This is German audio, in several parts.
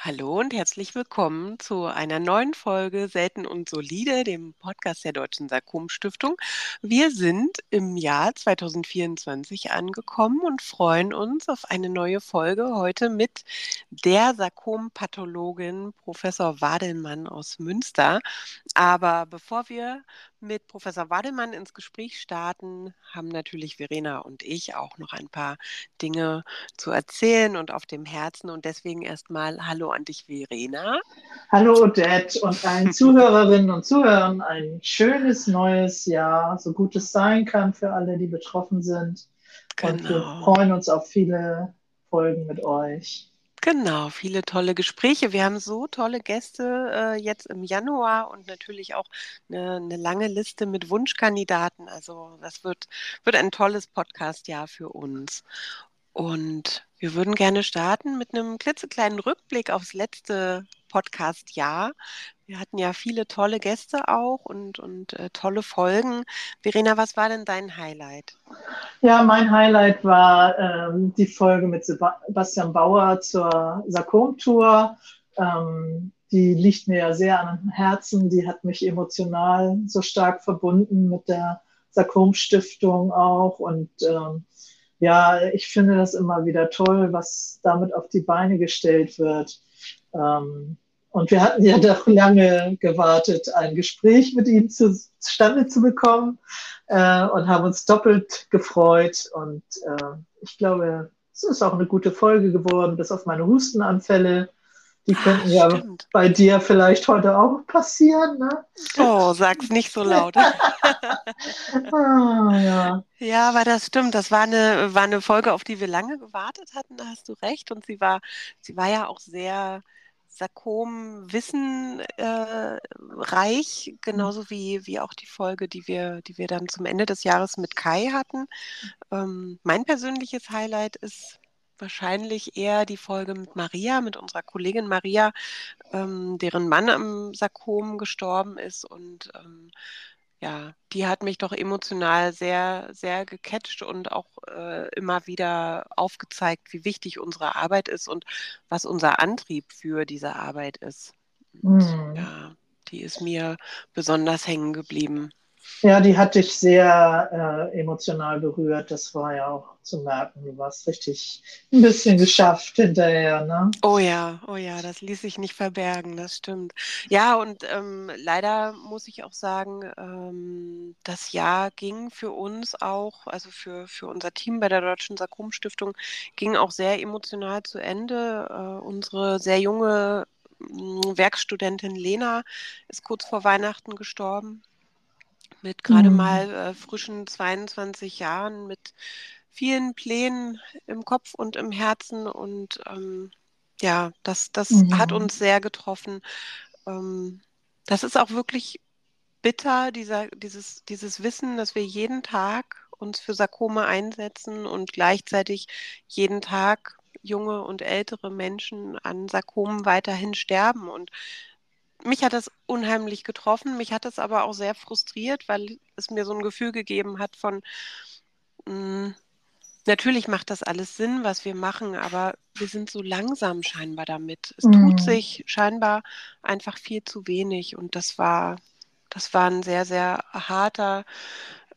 Hallo und herzlich willkommen zu einer neuen Folge Selten und Solide, dem Podcast der Deutschen Sarkom-Stiftung. Wir sind im Jahr 2024 angekommen und freuen uns auf eine neue Folge heute mit der Sarkom-Pathologin Professor Wadelmann aus Münster. Aber bevor wir mit Professor Wadelmann ins Gespräch starten, haben natürlich Verena und ich auch noch ein paar Dinge zu erzählen und auf dem Herzen. Und deswegen erstmal Hallo an dich, Verena. Hallo Odette und allen Zuhörerinnen und Zuhörern ein schönes neues Jahr, so gut es sein kann für alle, die betroffen sind. Genau. Und wir genau. freuen uns auf viele Folgen mit euch. Genau, viele tolle Gespräche. Wir haben so tolle Gäste äh, jetzt im Januar und natürlich auch eine, eine, lange Liste mit Wunschkandidaten. Also das wird, wird ein tolles Podcast-Jahr für uns. Und wir würden gerne starten mit einem klitzekleinen Rückblick aufs letzte Podcast-Jahr. Wir hatten ja viele tolle Gäste auch und, und äh, tolle Folgen. Verena, was war denn dein Highlight? Ja, mein Highlight war ähm, die Folge mit Sebastian Bauer zur Sarkom-Tour. Ähm, die liegt mir ja sehr am Herzen. Die hat mich emotional so stark verbunden mit der Sarkom-Stiftung auch. Und ähm, ja, ich finde das immer wieder toll, was damit auf die Beine gestellt wird. Ähm, und wir hatten ja doch lange gewartet, ein Gespräch mit ihm zustande zu bekommen äh, und haben uns doppelt gefreut. Und äh, ich glaube, es ist auch eine gute Folge geworden, bis auf meine Hustenanfälle. Die könnten ja stimmt. bei dir vielleicht heute auch passieren. Ne? Oh, sag's nicht so laut. ah, ja. ja, aber das stimmt. Das war eine, war eine Folge, auf die wir lange gewartet hatten. Da hast du recht. Und sie war, sie war ja auch sehr Sarkom-Wissen äh, reich, genauso wie, wie auch die Folge, die wir, die wir dann zum Ende des Jahres mit Kai hatten. Ähm, mein persönliches Highlight ist wahrscheinlich eher die Folge mit Maria, mit unserer Kollegin Maria, ähm, deren Mann am Sarkom gestorben ist und ähm, ja, die hat mich doch emotional sehr, sehr gecatcht und auch äh, immer wieder aufgezeigt, wie wichtig unsere Arbeit ist und was unser Antrieb für diese Arbeit ist. Und, mhm. Ja, die ist mir besonders hängen geblieben. Ja, die hat dich sehr äh, emotional berührt. Das war ja auch zu merken. Du warst richtig ein bisschen geschafft hinterher, ne? Oh ja, oh ja, das ließ sich nicht verbergen, das stimmt. Ja, und ähm, leider muss ich auch sagen, ähm, das Jahr ging für uns auch, also für, für unser Team bei der Deutschen Sarkom-Stiftung, ging auch sehr emotional zu Ende. Äh, unsere sehr junge Werkstudentin Lena ist kurz vor Weihnachten gestorben mit gerade mhm. mal äh, frischen 22 Jahren, mit vielen Plänen im Kopf und im Herzen. Und ähm, ja, das, das mhm. hat uns sehr getroffen. Ähm, das ist auch wirklich bitter, dieser, dieses, dieses Wissen, dass wir jeden Tag uns für Sarkome einsetzen und gleichzeitig jeden Tag junge und ältere Menschen an Sarkomen weiterhin sterben. Und mich hat das unheimlich getroffen. Mich hat es aber auch sehr frustriert, weil es mir so ein Gefühl gegeben hat von, mh, hm, natürlich macht das alles Sinn, was wir machen, aber wir sind so langsam scheinbar damit. Es mhm. tut sich scheinbar einfach viel zu wenig und das war, das war ein sehr, sehr harter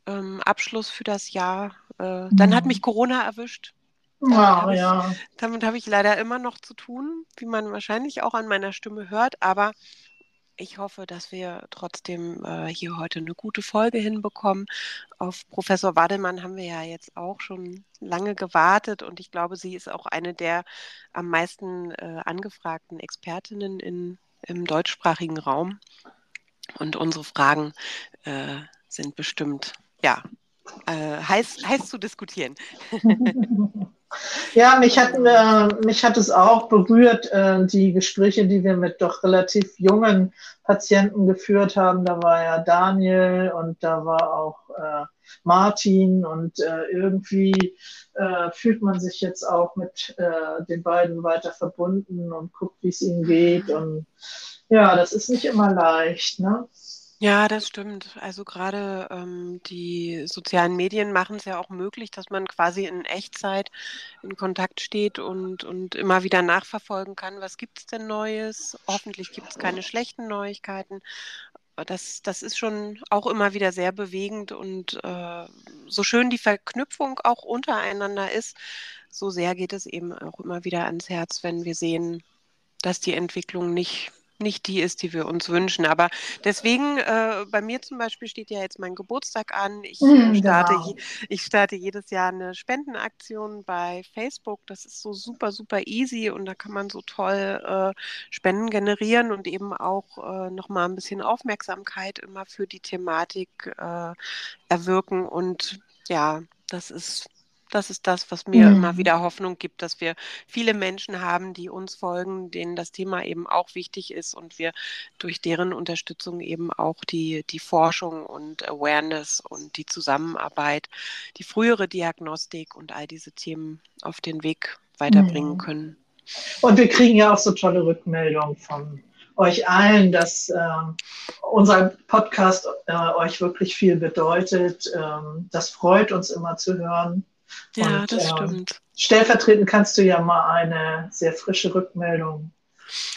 ähm, Abschluss für das Jahr. Äh, mhm. Dann hat mich Corona erwischt. Damit wow, habe ich, ja. damit habe ich leider immer noch zu tun, wie man wahrscheinlich auch an meiner Stimme hört, aber ich hoffe, dass wir trotzdem äh, hier heute eine gute Folge hinbekommen. Auf Professor Wademann haben wir ja jetzt auch schon lange gewartet und ich glaube, sie ist auch eine der am meisten äh, angefragten Expertinnen in, im deutschsprachigen Raum. Und unsere Fragen äh, sind bestimmt, ja, äh, heiß, heiß zu diskutieren. Ja, mich hat, äh, mich hat es auch berührt, äh, die Gespräche, die wir mit doch relativ jungen Patienten geführt haben. Da war ja Daniel und da war auch äh, Martin und äh, irgendwie äh, fühlt man sich jetzt auch mit den beiden weiter verbunden und guckt, wie es ihnen geht. Und ja, das ist nicht immer leicht. Ne? Ja, das stimmt. Also gerade ähm, die sozialen Medien machen es ja auch möglich, dass man quasi in Echtzeit in Kontakt steht und, und immer wieder nachverfolgen kann, was gibt es denn Neues? Hoffentlich gibt es keine schlechten Neuigkeiten. Das, das ist schon auch immer wieder sehr bewegend und äh, so schön die Verknüpfung auch untereinander ist, so sehr geht es eben auch immer wieder ans Herz, wenn wir sehen, dass die Entwicklung nicht nicht die ist, die wir uns wünschen. Aber deswegen, äh, bei mir zum Beispiel steht ja jetzt mein Geburtstag an. Ich, mm, starte, genau. ich starte jedes Jahr eine Spendenaktion bei Facebook. Das ist so super, super easy und da kann man so toll äh, Spenden generieren und eben auch äh, nochmal ein bisschen Aufmerksamkeit immer für die Thematik äh, erwirken. Und ja, das ist das ist das, was mir mhm. immer wieder Hoffnung gibt, dass wir viele Menschen haben, die uns folgen, denen das Thema eben auch wichtig ist und wir durch deren Unterstützung eben auch die, die Forschung und Awareness und die Zusammenarbeit, die frühere Diagnostik und all diese Themen auf den Weg weiterbringen mhm. können. Und wir kriegen ja auch so tolle Rückmeldungen von euch allen, dass äh, unser Podcast äh, euch wirklich viel bedeutet. Ähm, das freut uns immer zu hören. Ja, und, das ähm, stimmt. Stellvertretend kannst du ja mal eine sehr frische Rückmeldung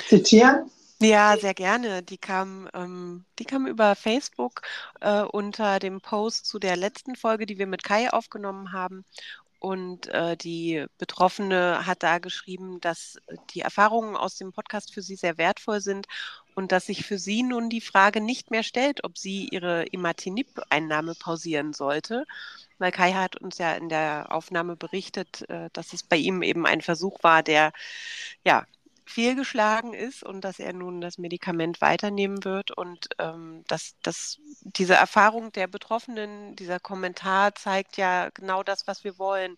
zitieren. Ja, sehr gerne. Die kam, ähm, die kam über Facebook äh, unter dem Post zu der letzten Folge, die wir mit Kai aufgenommen haben. Und äh, die Betroffene hat da geschrieben, dass die Erfahrungen aus dem Podcast für sie sehr wertvoll sind und dass sich für sie nun die Frage nicht mehr stellt, ob sie ihre Imatinib-Einnahme pausieren sollte. Weil Kai hat uns ja in der Aufnahme berichtet, äh, dass es bei ihm eben ein Versuch war, der ja fehlgeschlagen ist und dass er nun das Medikament weiternehmen wird und ähm, dass, dass diese Erfahrung der Betroffenen, dieser Kommentar zeigt ja genau das, was wir wollen.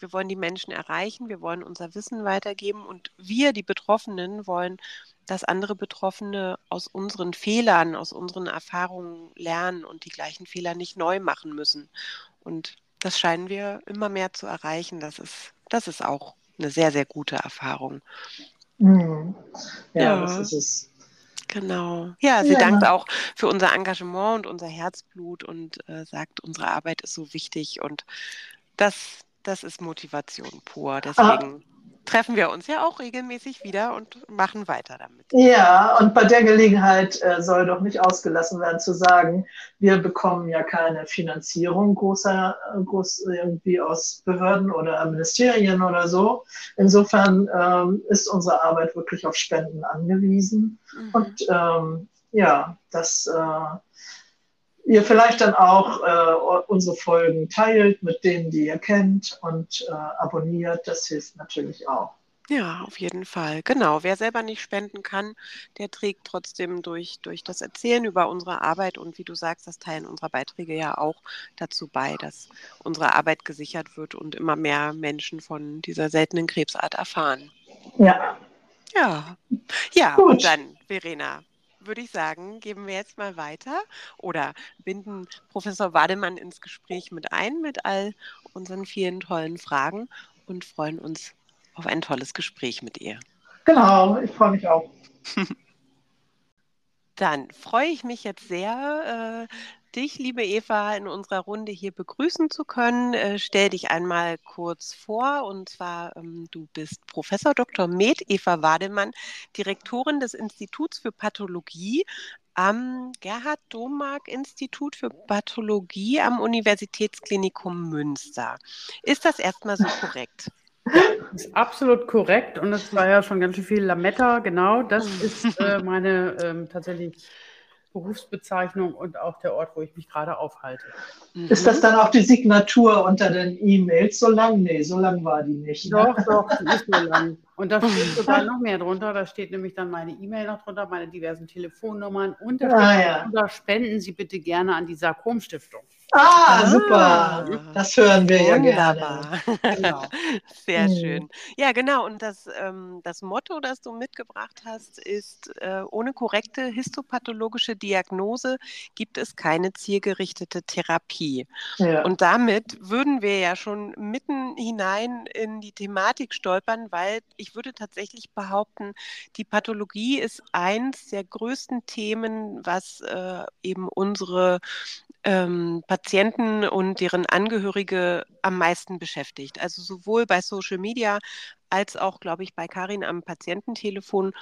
Wir wollen die Menschen erreichen, wir wollen unser Wissen weitergeben und wir, die Betroffenen, wollen, dass andere Betroffene aus unseren Fehlern, aus unseren Erfahrungen lernen und die gleichen Fehler nicht neu machen müssen. Und das scheinen wir immer mehr zu erreichen. Das ist, das ist auch eine sehr, sehr gute Erfahrung. Mhm. Ja, ja, das ist es. Genau. Ja, sie ja. dankt auch für unser Engagement und unser Herzblut und äh, sagt, unsere Arbeit ist so wichtig und das, das ist Motivation pur. Ah. Treffen wir uns ja auch regelmäßig wieder und machen weiter damit. Ja, und bei der Gelegenheit äh, soll doch nicht ausgelassen werden zu sagen, wir bekommen ja keine Finanzierung großer, äh, groß irgendwie aus Behörden oder Ministerien oder so. Insofern ähm, ist unsere Arbeit wirklich auf Spenden angewiesen. Mhm. Und ähm, ja, das äh, ihr vielleicht dann auch äh, unsere Folgen teilt mit denen, die ihr kennt und äh, abonniert. Das hilft natürlich auch. Ja, auf jeden Fall. Genau. Wer selber nicht spenden kann, der trägt trotzdem durch, durch das Erzählen über unsere Arbeit und wie du sagst, das Teilen unserer Beiträge ja auch dazu bei, dass unsere Arbeit gesichert wird und immer mehr Menschen von dieser seltenen Krebsart erfahren. Ja. Ja. Ja, Gut. und dann, Verena, würde ich sagen, geben wir jetzt mal weiter oder binden Professor Wademann ins Gespräch mit ein mit all unseren vielen tollen Fragen und freuen uns auf ein tolles Gespräch mit ihr. Genau, ich freue mich auch. Dann freue ich mich jetzt sehr, äh, dich, liebe Eva, in unserer Runde hier begrüßen zu können. Äh, stell dich einmal kurz vor. Und zwar, ähm, du bist Professor Dr. Med Eva Wademann, Direktorin des Instituts für Pathologie am Gerhard Domark Institut für Pathologie am Universitätsklinikum Münster. Ist das erstmal so korrekt? Das ist absolut korrekt und es war ja schon ganz schön viel Lametta, genau. Das ist äh, meine ähm, tatsächlich Berufsbezeichnung und auch der Ort, wo ich mich gerade aufhalte. Ist das dann auch die Signatur unter den E-Mails? So lang? Nee, so lang war die nicht. Ne? Doch, doch, nicht so lang. Und da steht sogar noch mehr drunter. Da steht nämlich dann meine E-Mail noch drunter, meine diversen Telefonnummern und da ah, ja. spenden Sie bitte gerne an die Sarkom-Stiftung. Ah, super. Das hören wir ja gerne. Genau. Sehr Mhm. schön. Ja, genau. Und das, ähm, das Motto, das du mitgebracht hast, ist, äh, ohne korrekte histopathologische Diagnose gibt es keine zielgerichtete Therapie. Ja. Und damit würden wir ja schon mitten hinein in die Thematik stolpern, weil ich würde tatsächlich behaupten, die Pathologie ist eins der größten Themen, was äh, eben unsere ähm, Patienten und deren Angehörige am meisten beschäftigt. Also sowohl bei Social Media als auch, glaube ich, bei Karin am Patiententelefon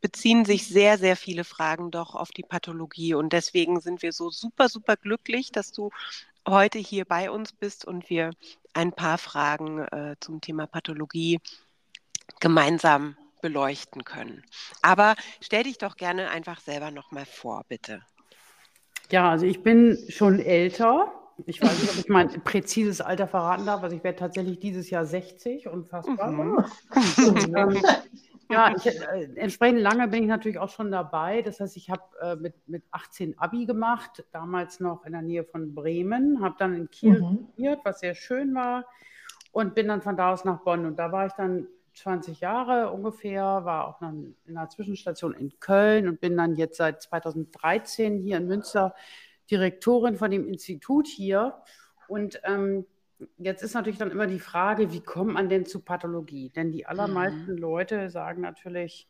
beziehen sich sehr, sehr viele Fragen doch auf die Pathologie. Und deswegen sind wir so super, super glücklich, dass du heute hier bei uns bist und wir ein paar Fragen äh, zum Thema Pathologie gemeinsam beleuchten können. Aber stell dich doch gerne einfach selber nochmal vor, bitte. Ja, also ich bin schon älter. Ich weiß nicht, ob ich mein präzises Alter verraten darf. Also ich werde tatsächlich dieses Jahr 60, unfassbar. Mhm. Ähm, ja, ich, äh, entsprechend lange bin ich natürlich auch schon dabei. Das heißt, ich habe äh, mit, mit 18 Abi gemacht, damals noch in der Nähe von Bremen, habe dann in Kiel Mhm. studiert, was sehr schön war, und bin dann von da aus nach Bonn. Und da war ich dann 20 Jahre ungefähr, war auch dann in einer Zwischenstation in Köln und bin dann jetzt seit 2013 hier in Münster Direktorin von dem Institut hier. Und ähm, jetzt ist natürlich dann immer die Frage, wie kommt man denn zu Pathologie? Denn die allermeisten Leute sagen natürlich,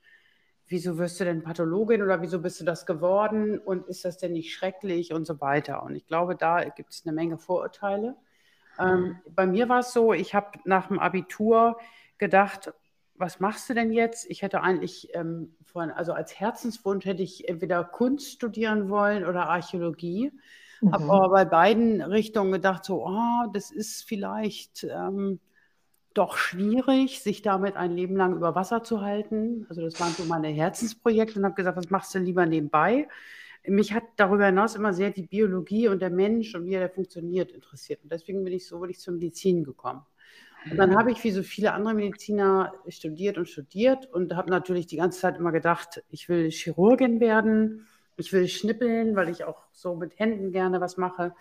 wieso wirst du denn Pathologin oder wieso bist du das geworden und ist das denn nicht schrecklich und so weiter. Und ich glaube, da gibt es eine Menge Vorurteile. Ähm, bei mir war es so, ich habe nach dem Abitur gedacht, was machst du denn jetzt? Ich hätte eigentlich ähm, von, also als Herzenswunsch hätte ich entweder Kunst studieren wollen oder Archäologie. Habe Mhm. aber bei beiden Richtungen gedacht, so, oh, das ist vielleicht ähm, doch schwierig, sich damit ein Leben lang über Wasser zu halten. Also das waren so meine Herzensprojekte und habe gesagt, was machst du lieber nebenbei? Mich hat darüber hinaus immer sehr die Biologie und der Mensch und wie er funktioniert interessiert. Und deswegen bin ich so wirklich zur Medizin gekommen. Und dann habe ich wie so viele andere Mediziner studiert und studiert und habe natürlich die ganze Zeit immer gedacht, ich will Chirurgin werden, ich will schnippeln, weil ich auch so mit Händen gerne was mache.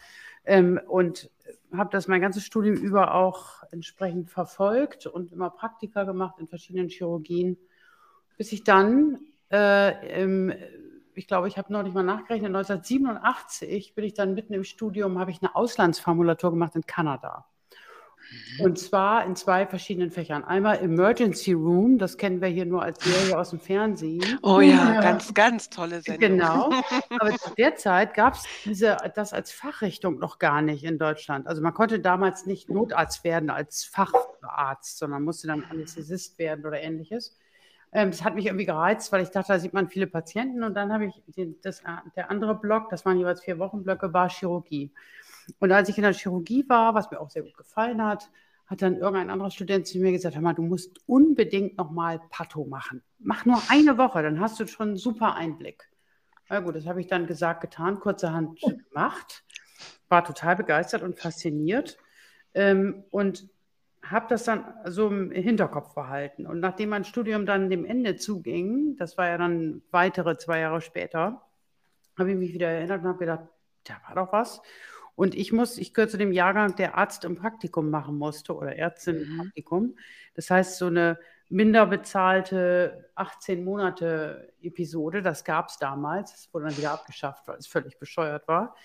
Ähm, und habe das mein ganzes Studium über auch entsprechend verfolgt und immer Praktika gemacht in verschiedenen Chirurgien, bis ich dann, äh, im, ich glaube, ich habe noch nicht mal nachgerechnet, 1987 bin ich dann mitten im Studium, habe ich eine Auslandsformulatur gemacht in Kanada. Und zwar in zwei verschiedenen Fächern. Einmal Emergency Room, das kennen wir hier nur als Serie aus dem Fernsehen. Oh ja, Ja. ganz, ganz tolle Sendung. Genau. Aber zu der Zeit gab es diese, das als Fachrichtung noch gar nicht in Deutschland. Also man konnte damals nicht Notarzt werden als Facharzt, sondern musste dann Anästhesist werden oder ähnliches. Ähm, das hat mich irgendwie gereizt, weil ich dachte, da sieht man viele Patienten. Und dann habe ich den, das, der andere Block, das waren jeweils vier Wochenblöcke, war Chirurgie. Und als ich in der Chirurgie war, was mir auch sehr gut gefallen hat, hat dann irgendein anderer Student zu mir gesagt, hör mal, du musst unbedingt nochmal Patho machen. Mach nur eine Woche, dann hast du schon einen super Einblick. Na gut, das habe ich dann gesagt, getan, kurzerhand gemacht, war total begeistert und fasziniert ähm, und habe das dann so im Hinterkopf behalten. Und nachdem mein Studium dann dem Ende zuging, das war ja dann weitere zwei Jahre später, habe ich mich wieder erinnert und habe gedacht, da war doch was. Und ich muss, ich gehöre zu dem Jahrgang, der Arzt im Praktikum machen musste oder Ärztin im Mhm. Praktikum. Das heißt, so eine minder bezahlte 18 Monate Episode, das gab es damals. Das wurde dann wieder abgeschafft, weil es völlig bescheuert war.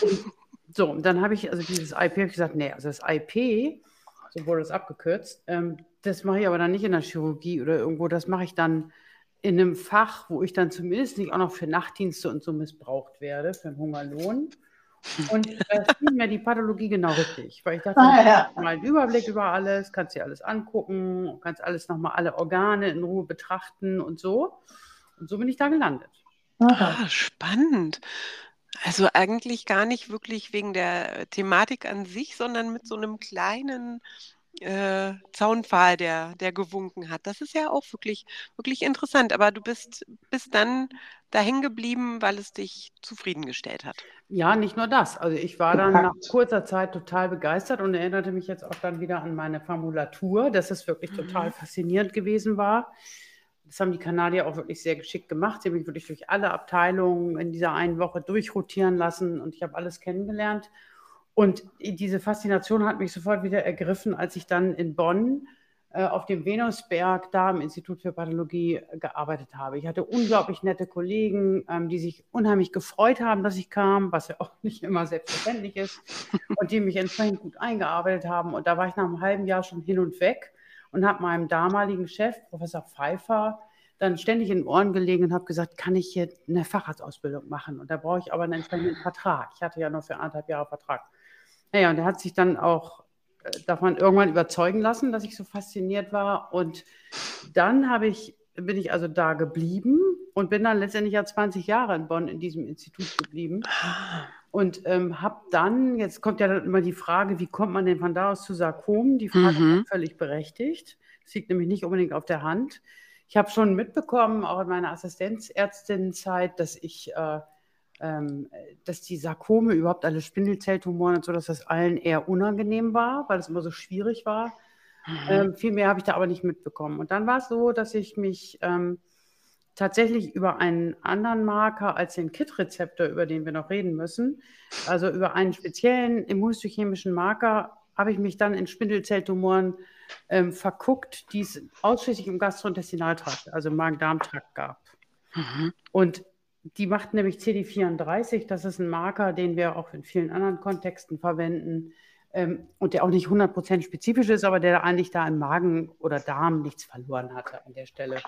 Und so, und dann habe ich also dieses IP ich gesagt, nee, also das IP, so wurde es abgekürzt, ähm, das mache ich aber dann nicht in der Chirurgie oder irgendwo, das mache ich dann in einem Fach, wo ich dann zumindest nicht auch noch für Nachtdienste und so missbraucht werde, für einen Hungerlohn. Und da schien mir die Pathologie genau richtig, weil ich dachte, Ah, du ja. hast mal einen Überblick über alles, kannst dir alles angucken, kannst alles nochmal alle Organe in Ruhe betrachten und so. Und so bin ich da gelandet. Ah, spannend. Also eigentlich gar nicht wirklich wegen der Thematik an sich, sondern mit so einem kleinen äh, Zaunpfahl, der, der gewunken hat. Das ist ja auch wirklich, wirklich interessant. Aber du bist, bist dann da hängen geblieben, weil es dich zufriedengestellt hat. Ja, nicht nur das. Also ich war dann nach kurzer Zeit total begeistert und erinnerte mich jetzt auch dann wieder an meine Formulatur, dass es wirklich total Mhm. faszinierend gewesen war. Das haben die Kanadier auch wirklich sehr geschickt gemacht. Sie haben mich wirklich durch alle Abteilungen in dieser einen Woche durchrotieren lassen und ich habe alles kennengelernt. Und diese Faszination hat mich sofort wieder ergriffen, als ich dann in Bonn äh, auf dem Venusberg da im Institut für Pathologie gearbeitet habe. Ich hatte unglaublich nette Kollegen, ähm, die sich unheimlich gefreut haben, dass ich kam, was ja auch nicht immer selbstverständlich ist, und die mich entsprechend gut eingearbeitet haben. Und da war ich nach einem halben Jahr schon hin und weg und habe meinem damaligen Chef, Professor Pfeiffer, dann ständig in den Ohren gelegen und habe gesagt, kann ich hier eine Facharztausbildung machen? Und da brauche ich aber einen entsprechenden Vertrag. Ich hatte ja nur für anderthalb Jahre Vertrag. Naja, und er hat sich dann auch äh, davon irgendwann überzeugen lassen, dass ich so fasziniert war. Und dann habe ich, bin ich also da geblieben und bin dann letztendlich ja 20 Jahre in Bonn in diesem Institut geblieben. Und ähm, habe dann, jetzt kommt ja dann immer die Frage, wie kommt man denn von da aus zu Sarkom? Die Frage mhm. ist völlig berechtigt. Das liegt nämlich nicht unbedingt auf der Hand. Ich habe schon mitbekommen, auch in meiner Assistenzärztinnenzeit, dass ich, äh, dass die Sarkome, überhaupt alle Spindelzelltumoren und so, dass das allen eher unangenehm war, weil es immer so schwierig war. Mhm. Ähm, viel mehr habe ich da aber nicht mitbekommen. Und dann war es so, dass ich mich ähm, tatsächlich über einen anderen Marker als den KIT-Rezeptor, über den wir noch reden müssen, also über einen speziellen immunhistochemischen Marker, habe ich mich dann in Spindelzelltumoren ähm, verguckt, die es ausschließlich im Gastrointestinaltrakt, also im Magen-Darm-Trakt gab. Mhm. Und die macht nämlich CD34, das ist ein Marker, den wir auch in vielen anderen Kontexten verwenden ähm, und der auch nicht 100% spezifisch ist, aber der eigentlich da im Magen oder Darm nichts verloren hatte an der Stelle.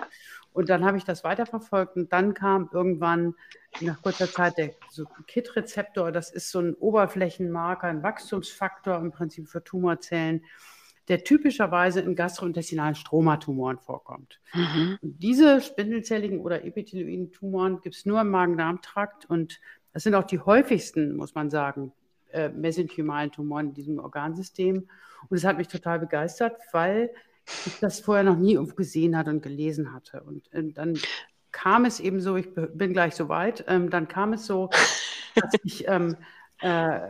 Und dann habe ich das weiterverfolgt und dann kam irgendwann nach kurzer Zeit der so KIT-Rezeptor, das ist so ein Oberflächenmarker, ein Wachstumsfaktor im Prinzip für Tumorzellen der typischerweise in gastrointestinalen Stromatumoren vorkommt. Mhm. diese spindelzelligen oder epithelioiden Tumoren gibt es nur im Magen-Darm-Trakt und das sind auch die häufigsten, muss man sagen, äh, mesenchymalen Tumoren in diesem Organsystem. Und es hat mich total begeistert, weil ich das vorher noch nie gesehen hatte und gelesen hatte. Und äh, dann kam es eben so, ich bin gleich so weit, ähm, dann kam es so, dass ich, ähm, äh,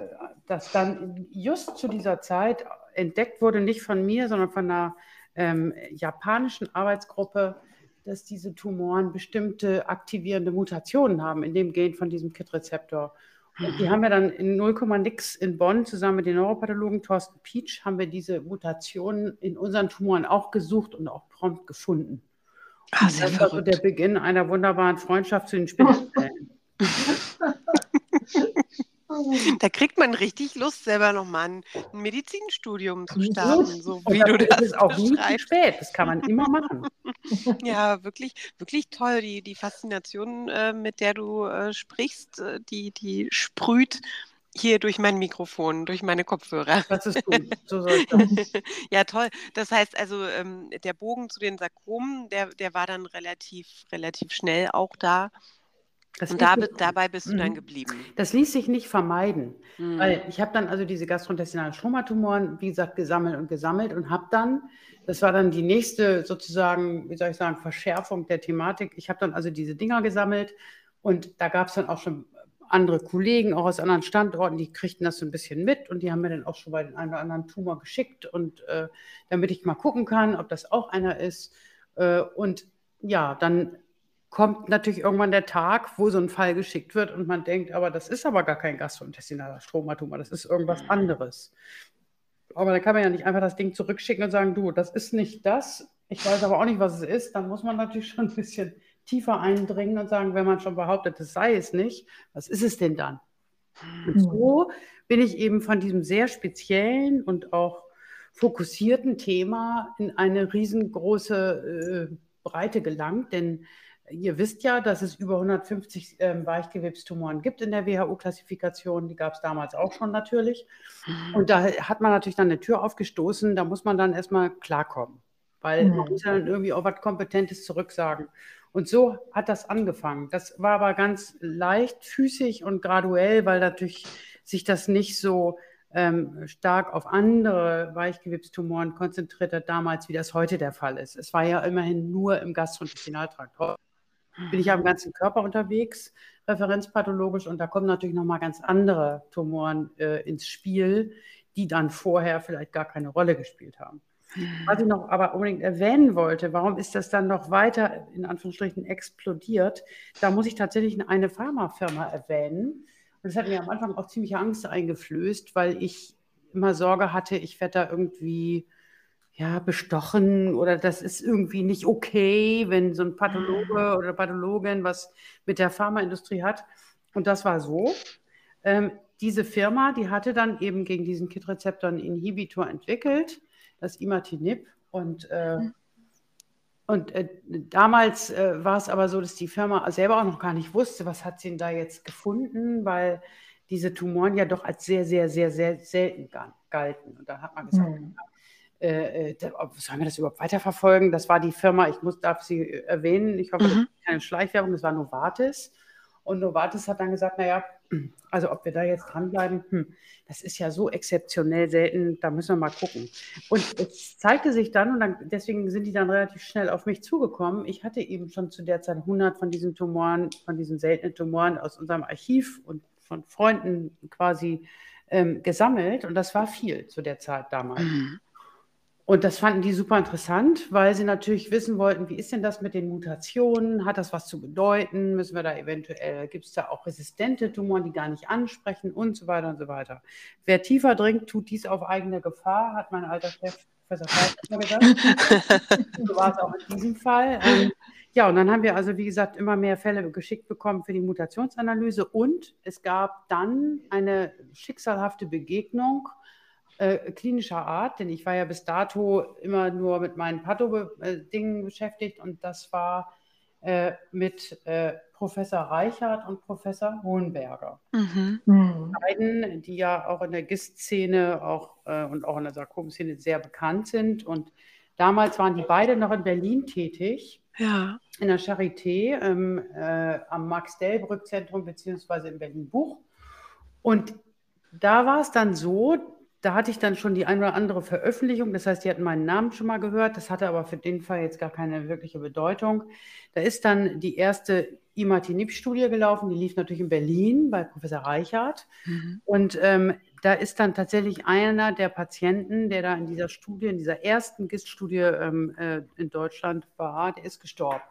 dass dann just zu dieser Zeit entdeckt wurde, nicht von mir, sondern von einer ähm, japanischen Arbeitsgruppe, dass diese Tumoren bestimmte aktivierende Mutationen haben in dem Gen von diesem KIT-Rezeptor. Und die haben wir dann in 0, nix in Bonn zusammen mit den Neuropathologen Thorsten Pietsch haben wir diese Mutationen in unseren Tumoren auch gesucht und auch prompt gefunden. Ah, das war so der Beginn einer wunderbaren Freundschaft zu den Spinnenzellen. Da kriegt man richtig Lust, selber nochmal ein, Medizinstudium zu starten, so wie du das ist auch nie zu spät, das kann man immer machen. Ja, wirklich, wirklich toll. Die, die Faszination, äh, mit der du äh, sprichst, äh, die, die sprüht hier durch mein Mikrofon, durch meine Kopfhörer. Das ist gut. So ja, toll. Das heißt also, ähm, der Bogen zu den Sarkomen, der, der war dann relativ, relativ schnell auch da. Das und da, dabei bist du dann mhm. geblieben. Das ließ sich nicht vermeiden, mhm. weil ich habe dann also diese gastrointestinalen Stromatumoren, wie gesagt, gesammelt und gesammelt und habe dann, das war dann die nächste sozusagen, wie soll ich sagen, Verschärfung der Thematik. Ich habe dann also diese Dinger gesammelt und da gab es dann auch schon andere Kollegen, auch aus anderen Standorten, die kriegten das so ein bisschen mit und die haben mir dann auch schon bei den einen oder anderen Tumor geschickt und äh, damit ich mal gucken kann, ob das auch einer ist. Äh, und ja, dann kommt natürlich irgendwann der Tag, wo so ein Fall geschickt wird und man denkt, aber das ist aber gar kein gastrointestinaler Stromatumor, das ist irgendwas mhm. anderes. Aber da kann man ja nicht einfach das Ding zurückschicken und sagen, du, das ist nicht das, ich weiß aber auch nicht, was es ist. Dann muss man natürlich schon ein bisschen tiefer eindringen und sagen, wenn man schon behauptet, es sei es nicht, was ist es denn dann? Und so bin ich eben von diesem sehr speziellen und auch fokussierten Thema in eine riesengroße äh, Breite gelangt, denn Ihr wisst ja, dass es über 150 ähm, Weichgewebstumoren gibt in der WHO-Klassifikation. Die gab es damals auch schon natürlich. Mhm. Und da hat man natürlich dann eine Tür aufgestoßen. Da muss man dann erstmal klarkommen, weil mhm. man muss ja dann irgendwie auch was Kompetentes zurücksagen. Und so hat das angefangen. Das war aber ganz leichtfüßig und graduell, weil natürlich sich das nicht so ähm, stark auf andere Weichgewebstumoren konzentriert hat damals, wie das heute der Fall ist. Es war ja immerhin nur im Gastrointestinaltrakt bin ich am ganzen Körper unterwegs, referenzpathologisch, und da kommen natürlich nochmal ganz andere Tumoren äh, ins Spiel, die dann vorher vielleicht gar keine Rolle gespielt haben. Was ich noch aber unbedingt erwähnen wollte, warum ist das dann noch weiter in Anführungsstrichen explodiert? Da muss ich tatsächlich eine Pharmafirma erwähnen. Und das hat mir am Anfang auch ziemlich Angst eingeflößt, weil ich immer Sorge hatte, ich werde da irgendwie ja, bestochen oder das ist irgendwie nicht okay, wenn so ein Pathologe mhm. oder Pathologin was mit der Pharmaindustrie hat. Und das war so. Ähm, diese Firma, die hatte dann eben gegen diesen KIT-Rezeptor einen Inhibitor entwickelt, das Imatinib. Und, äh, mhm. und äh, damals äh, war es aber so, dass die Firma selber auch noch gar nicht wusste, was hat sie denn da jetzt gefunden, weil diese Tumoren ja doch als sehr, sehr, sehr, sehr selten galten. Und dann hat man gesagt, mhm. Äh, sollen wir das überhaupt weiterverfolgen? Das war die Firma, ich muss, darf sie erwähnen, ich hoffe, mhm. das ist keine Schleichwerbung, das war Novartis. Und Novartis hat dann gesagt, naja, also ob wir da jetzt dranbleiben, hm, das ist ja so exzeptionell selten, da müssen wir mal gucken. Und es zeigte sich dann, und dann, deswegen sind die dann relativ schnell auf mich zugekommen, ich hatte eben schon zu der Zeit 100 von diesen Tumoren, von diesen seltenen Tumoren aus unserem Archiv und von Freunden quasi ähm, gesammelt. Und das war viel zu der Zeit damals. Mhm. Und das fanden die super interessant, weil sie natürlich wissen wollten, wie ist denn das mit den Mutationen? Hat das was zu bedeuten? Müssen wir da eventuell, gibt es da auch resistente Tumoren, die gar nicht ansprechen und so weiter und so weiter. Wer tiefer dringt, tut dies auf eigene Gefahr, hat mein alter Chef Professor immer gesagt. so war es auch in diesem Fall. Ähm, ja, und dann haben wir also, wie gesagt, immer mehr Fälle geschickt bekommen für die Mutationsanalyse und es gab dann eine schicksalhafte Begegnung äh, klinischer Art, denn ich war ja bis dato immer nur mit meinen Patho-Dingen beschäftigt und das war äh, mit äh, Professor Reichert und Professor Hohenberger. Mhm. mhm. Beiden, die ja auch in der GIST-Szene auch, äh, und auch in der Sarkom-Szene sehr bekannt sind. Und damals waren die beide noch in Berlin tätig. Ja. In der Charité, ähm, äh, am Max-Delbrück-Zentrum beziehungsweise in Berlin-Buch. Und da war es dann so, da hatte ich dann schon die ein oder andere Veröffentlichung. Das heißt, die hatten meinen Namen schon mal gehört. Das hatte aber für den Fall jetzt gar keine wirkliche Bedeutung. Da ist dann die erste Imatinib-Studie gelaufen. Die lief natürlich in Berlin bei Professor Reichert. Mhm. Und ähm, da ist dann tatsächlich einer der Patienten, der da in dieser Studie, in dieser ersten GIST-Studie ähm, äh, in Deutschland war, der ist gestorben.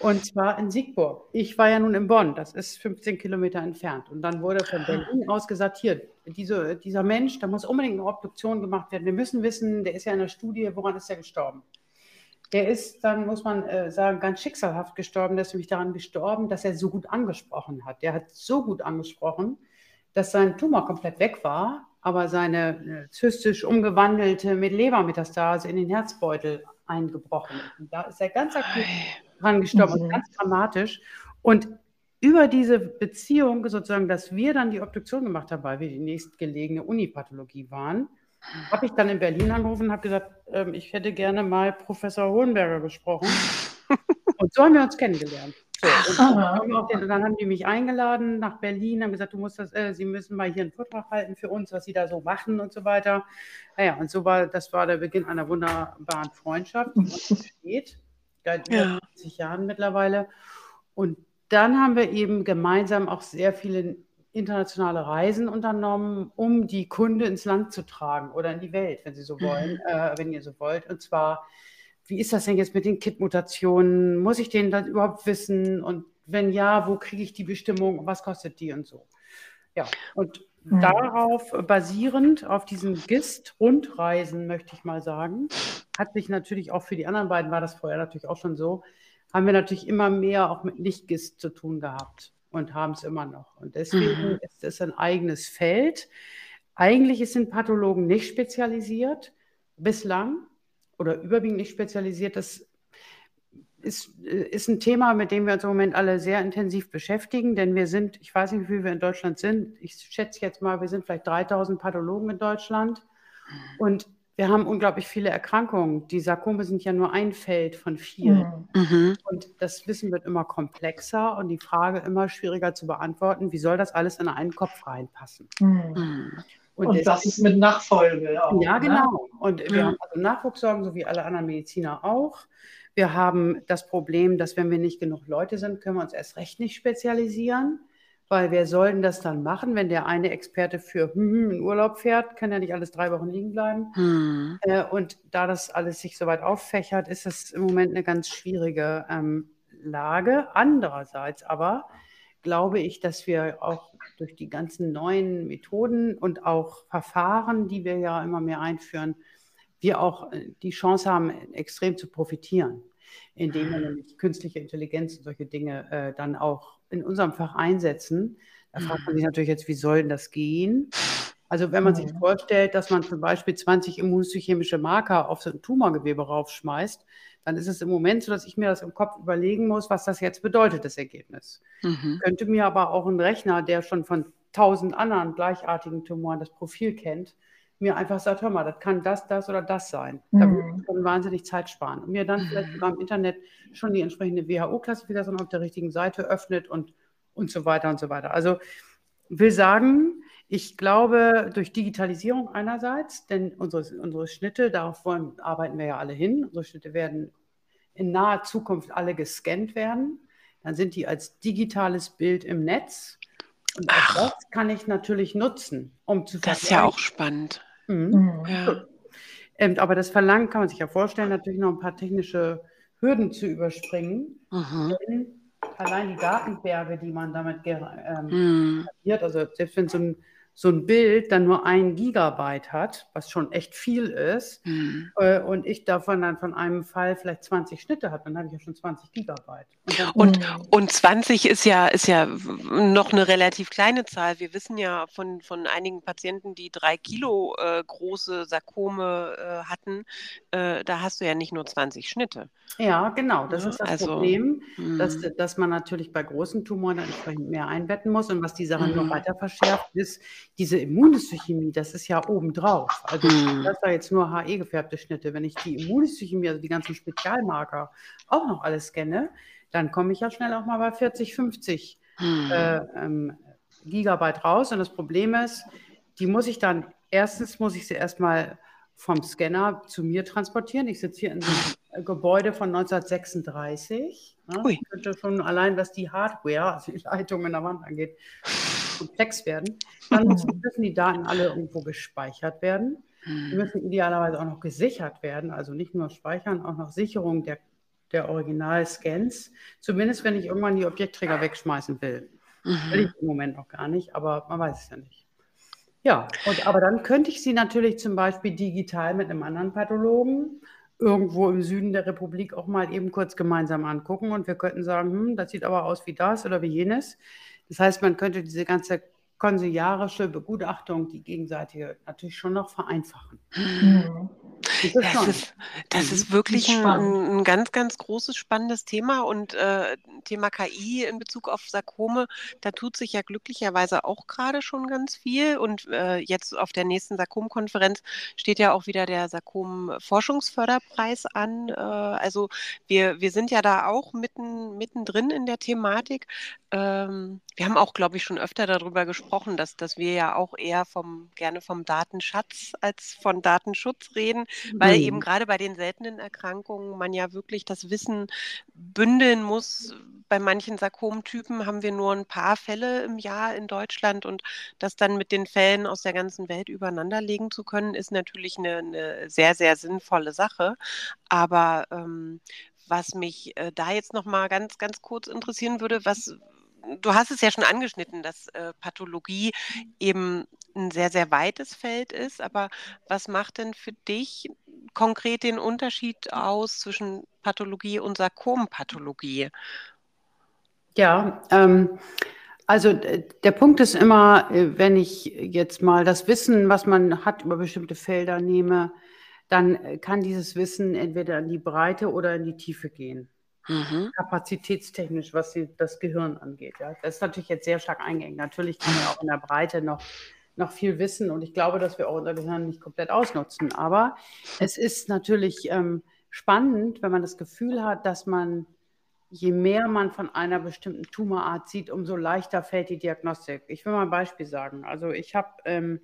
Und zwar in Siegburg. Ich war ja nun in Bonn, das ist 15 Kilometer entfernt. Und dann wurde von Berlin aus gesagt, hier, diese, dieser Mensch, da muss unbedingt eine Obduktion gemacht werden. Wir müssen wissen, der ist ja in der Studie, woran ist er gestorben? Der ist dann, muss man äh, sagen, ganz schicksalhaft gestorben. Der ist nämlich daran gestorben, dass er so gut angesprochen hat. Der hat so gut angesprochen, dass sein Tumor komplett weg war, aber seine äh, zystisch umgewandelte mit Lebermetastase in den Herzbeutel eingebrochen. Und da ist er ganz akut dran gestorben mhm. ganz dramatisch. Und über diese Beziehung sozusagen, dass wir dann die Obduktion gemacht haben, weil wir die nächstgelegene Unipathologie waren, habe ich dann in Berlin angerufen und habe gesagt, ähm, ich hätte gerne mal Professor Hohenberger gesprochen. und so haben wir uns kennengelernt. So, und, dann den, und, dann haben die mich eingeladen nach Berlin, haben gesagt, du musst das, äh, Sie müssen mal hier einen Vortrag halten für uns, was Sie da so machen und so weiter. Naja, und so war, das war der Beginn einer wunderbaren Freundschaft, die uns besteht seit ja. 20 Jahren mittlerweile. Und dann haben wir eben gemeinsam auch sehr viele internationale Reisen unternommen, um die Kunde ins Land zu tragen oder in die Welt, wenn Sie so wollen, mhm. äh, wenn ihr so wollt. Und zwar, wie ist das denn jetzt mit den KIT-Mutationen? Muss ich den dann überhaupt wissen? Und wenn ja, wo kriege ich die Bestimmung? Was kostet die und so? Ja, und mhm. darauf basierend, auf diesen GIST-Rundreisen, möchte ich mal sagen, hat sich natürlich auch für die anderen beiden, war das vorher natürlich auch schon so, haben wir natürlich immer mehr auch mit Lichtgist zu tun gehabt und haben es immer noch. Und deswegen mhm. ist es ein eigenes Feld. Eigentlich sind Pathologen nicht spezialisiert bislang oder überwiegend nicht spezialisiert. Das ist, ist ein Thema, mit dem wir uns im Moment alle sehr intensiv beschäftigen, denn wir sind, ich weiß nicht, wie viele wir in Deutschland sind, ich schätze jetzt mal, wir sind vielleicht 3000 Pathologen in Deutschland. Und wir haben unglaublich viele Erkrankungen. Die Sarkome sind ja nur ein Feld von vielen. Mhm. mhm. Und das Wissen wird immer komplexer und die Frage immer schwieriger zu beantworten, wie soll das alles in einen Kopf reinpassen? Mhm. Und, und das ist mit Nachfolge auch. Ja, ne? genau. Ne? Und wir ja. haben also Nachwuchssorgen, so wie alle anderen Mediziner auch. Wir haben das Problem, dass wenn wir nicht genug Leute sind, können wir uns erst recht nicht spezialisieren weil wer soll denn das dann machen, wenn der eine Experte für hm, hm, in Urlaub fährt, kann ja nicht alles drei Wochen liegen bleiben. Hm. Äh, und da das alles sich so weit auffächert, ist es im Moment eine ganz schwierige ähm, Lage. Andererseits aber glaube ich, dass wir auch durch die ganzen neuen Methoden und auch Verfahren, die wir ja immer mehr einführen, wir auch äh, die Chance haben, extrem zu profitieren, indem wir nämlich künstliche Intelligenz und solche Dinge äh, dann auch in unserem Fach einsetzen. Da fragt man sich natürlich jetzt, wie soll denn das gehen? Also wenn man sich mhm. vorstellt, dass man zum Beispiel 20 immunhistochemische Marker auf so ein Tumorgewebe raufschmeißt, dann ist es im Moment so, dass ich mir das im Kopf überlegen muss, was das jetzt bedeutet, das Ergebnis. Mhm. Könnte mir aber auch ein Rechner, der schon von tausend anderen gleichartigen Tumoren das Profil kennt, mir einfach sagt, hör mal, das kann das, das oder das sein. Da würde ich schon wahnsinnig Zeit sparen. Und mir dann vielleicht sogar im Internet schon die entsprechende WHO-Klassifikation auf der richtigen Seite öffnet und, und so weiter und so weiter. Also will sagen, ich glaube, durch Digitalisierung einerseits, denn unsere, unsere Schnitte, darauf wollen, arbeiten wir ja alle hin, unsere Schnitte werden in naher Zukunft alle gescannt werden. Dann sind die als digitales Bild im Netz. Und auch das kann ich natürlich nutzen, um zu Das ist ja auch spannend. Mhm. mhm. Ja. Ähm, aber das Verlangen kann man sich ja vorstellen, natürlich noch ein paar technische Hürden zu überspringen. Mhm. Denn allein die Datenberge, die man damit ähm, mhm. also selbst wenn so ein so ein Bild dann nur ein Gigabyte hat, was schon echt viel ist, mhm. äh, und ich davon dann von einem Fall vielleicht 20 Schnitte habe, dann habe ich ja schon 20 Gigabyte. Und, und, und 20 ist ja, ist ja noch eine relativ kleine Zahl. Wir wissen ja von, von einigen Patienten, die drei Kilo äh, große Sarkome äh, hatten, äh, da hast du ja nicht nur 20 Schnitte. Ja, genau. Das ja, ist das also, Problem, dass, mhm. dass man natürlich bei großen Tumoren entsprechend mehr einbetten muss. Und was die Sache mhm. noch weiter verschärft, ist, diese Immunhistochemie, das ist ja obendrauf. Also mhm. das da jetzt nur HE gefärbte Schnitte. Wenn ich die Immunhistochemie, also die ganzen Spezialmarker, auch noch alles scanne, dann komme ich ja schnell auch mal bei 40, 50 mhm. äh, ähm, Gigabyte raus. Und das Problem ist, die muss ich dann, erstens muss ich sie erstmal vom Scanner zu mir transportieren. Ich sitze hier in einem Gebäude von 1936. Ne? Könnte schon allein, was die Hardware, also die Leitung in der Wand angeht, komplex werden. Dann müssen die Daten alle irgendwo gespeichert werden. Die müssen idealerweise auch noch gesichert werden, also nicht nur speichern, auch noch Sicherung der, der Original-Scans. Zumindest, wenn ich irgendwann die Objektträger wegschmeißen will. Mhm. Will ich im Moment noch gar nicht, aber man weiß es ja nicht. Ja, und, aber dann könnte ich sie natürlich zum Beispiel digital mit einem anderen Pathologen irgendwo im Süden der Republik auch mal eben kurz gemeinsam angucken und wir könnten sagen, hm, das sieht aber aus wie das oder wie jenes. Das heißt, man könnte diese ganze konsiliarische Begutachtung, die gegenseitige, natürlich schon noch vereinfachen. Mhm. Das ist, das mhm. ist wirklich ein, ein, ganz, ganz großes, spannendes Thema und äh, Thema KI in Bezug auf Sarkome, da tut sich ja glücklicherweise auch gerade schon ganz viel und äh, jetzt auf der nächsten Sarkom-Konferenz steht ja auch wieder der Sarkom-Forschungsförderpreis an. Äh, also wir, wir sind ja da auch mitten, mittendrin in der Thematik. Ähm, wir haben auch, glaube ich, schon öfter darüber gesprochen, dass, dass wir ja auch eher vom, gerne vom Datenschatz als von Datenschutz reden, weil mhm. eben gerade bei den seltenen Erkrankungen man ja wirklich das Wissen bündeln muss. Bei manchen Sarkomtypen haben wir nur ein paar Fälle im Jahr in Deutschland und das dann mit den Fällen aus der ganzen Welt übereinanderlegen zu können, ist natürlich eine, eine sehr, sehr sinnvolle Sache. Aber ähm, was mich äh, da jetzt noch mal ganz, ganz kurz interessieren würde, was, du hast es ja schon angeschnitten, dass äh, Pathologie eben ein sehr, sehr weites Feld ist. Aber was macht denn für dich konkret den Unterschied aus zwischen Pathologie und Sarkompathologie? Ja, ähm, also der Punkt ist immer, äh, wenn ich jetzt mal das Wissen, was man hat über bestimmte Felder nehme, dann äh, kann dieses Wissen entweder in die Breite oder in die Tiefe gehen. Mhm. Kapazitätstechnisch, was die, das Gehirn angeht. Ja. Das ist natürlich jetzt sehr stark eingeengt. Natürlich kann man auch in der Breite noch, noch viel wissen und ich glaube, dass wir auch unser Gehirn nicht komplett ausnutzen. Aber es ist natürlich ähm, spannend, wenn man das Gefühl hat, dass man, je mehr man von einer bestimmten Tumorart sieht, umso leichter fällt die Diagnostik. Ich will mal ein Beispiel sagen. Also ich habe ähm,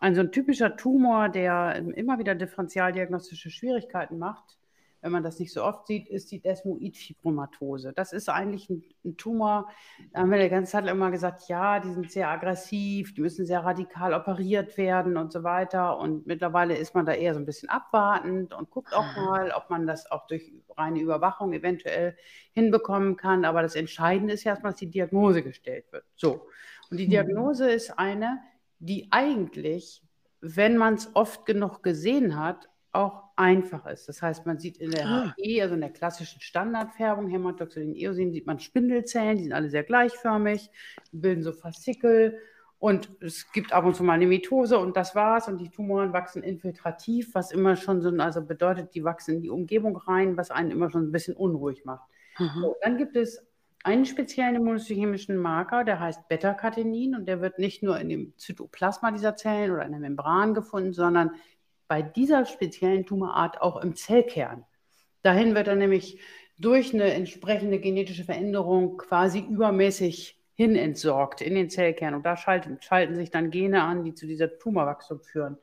ein so ein typischer Tumor, der ähm, immer wieder differentialdiagnostische Schwierigkeiten macht wenn man das nicht so oft sieht, ist die Desmoidfibromatose. Das ist eigentlich ein, ein, Tumor. Da haben wir die ganze Zeit immer gesagt, ja, die sind sehr aggressiv, die müssen sehr radikal operiert werden und so weiter. Und mittlerweile ist man da eher so ein bisschen abwartend und guckt auch mhm. mal, ob man das auch durch reine Überwachung eventuell hinbekommen kann. Aber das Entscheidende ist erstmal, dass die Diagnose gestellt wird. So. Und die mhm. Diagnose ist eine, die eigentlich, wenn man es oft genug gesehen hat, auch einfach ist. Das heißt, man sieht in der ah. HE, also in der klassischen Standardfärbung, Hämatoxylin, Eosin, sieht man Spindelzellen, die sind alle sehr gleichförmig, bilden so Faszikel und es gibt ab und zu mal eine Mitose und das war's. Und die Tumoren wachsen infiltrativ, was immer schon so, also bedeutet, die wachsen in die Umgebung rein, was einen immer schon ein bisschen unruhig macht. Mhm. So, dann gibt es einen speziellen immunochemischen Marker, der heißt Beta-Catenin und der wird nicht nur in dem Zytoplasma dieser Zellen oder in der Membran gefunden, sondern bei dieser speziellen Tumorart auch im Zellkern. Dahin wird er nämlich durch eine entsprechende genetische Veränderung quasi übermäßig hin entsorgt in den Zellkern. Und da schalten, schalten sich dann Gene an, die zu dieser Tumorwachstum führen.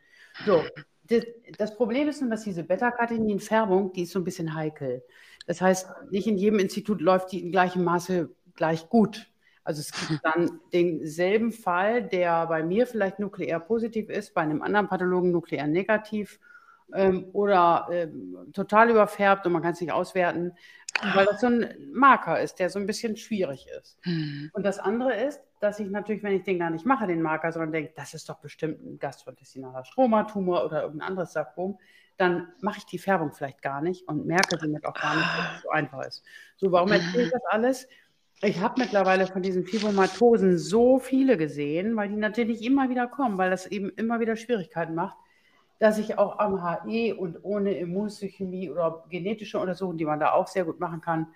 So, das, das Problem ist nun, dass diese Beta-Catenin-Färbung, die ist so ein bisschen heikel. Das heißt, nicht in jedem Institut läuft die in gleichem Maße gleich gut. Also es gibt dann denselben Fall, der bei mir vielleicht nuklear positiv ist, bei einem anderen Pathologen nuklear negativ ähm, oder ähm, total überfärbt und man kann es nicht auswerten, weil das so ein Marker ist, der so ein bisschen schwierig ist. Mhm. Und das andere ist, dass ich natürlich, wenn ich den gar nicht mache, den Marker, sondern denke, das ist doch bestimmt ein gastrointestinaler Stromatumor oder irgendein anderes Sarkom, dann mache ich die Färbung vielleicht gar nicht und merke damit auch gar nicht, dass es so einfach ist. So, warum erzähle ich das alles? Ich habe mittlerweile von diesen Fibromatosen so viele gesehen, weil die natürlich immer wieder kommen, weil das eben immer wieder Schwierigkeiten macht, dass ich auch am HE und ohne Immunhistochemie oder genetische Untersuchungen, die man da auch sehr gut machen kann,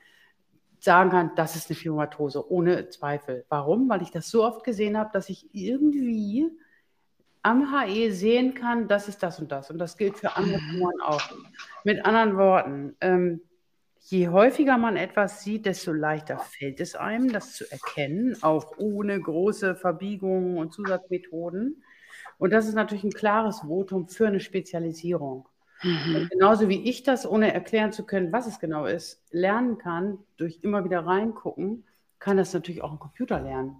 sagen kann, das ist eine Fibromatose, ohne Zweifel. Warum? Weil ich das so oft gesehen habe, dass ich irgendwie am HE sehen kann, das ist das und das. Und das gilt für andere Tumoren auch. Mit anderen Worten, ähm, je häufiger man etwas sieht, desto leichter fällt es einem, das zu erkennen, auch ohne große Verbiegungen und Zusatzmethoden. Und das ist natürlich ein klares Votum für eine Spezialisierung. Mhm. genauso wie ich das, ohne erklären zu können, was es genau ist, lernen kann, durch immer wieder reingucken, kann das natürlich auch ein Computer lernen.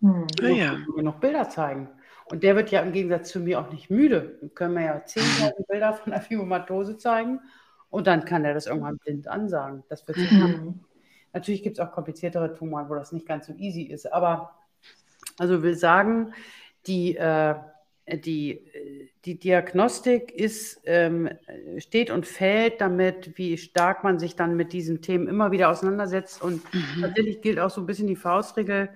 Mhm. Ja, ja. Mir noch Bilder zeigen. Und der wird ja im Gegensatz zu mir auch nicht müde. Wir können mir ja 10.000 Bilder von der Fibromatose zeigen und dann kann er das irgendwann blind ansagen. Das wird mhm. Natürlich gibt es auch kompliziertere Tumoren, wo das nicht ganz so easy ist. Aber also will sagen, die, äh, die, die Diagnostik ist, ähm, steht und fällt damit, wie stark man sich dann mit diesen Themen immer wieder auseinandersetzt. Und mhm. tatsächlich gilt auch so ein bisschen die Faustregel,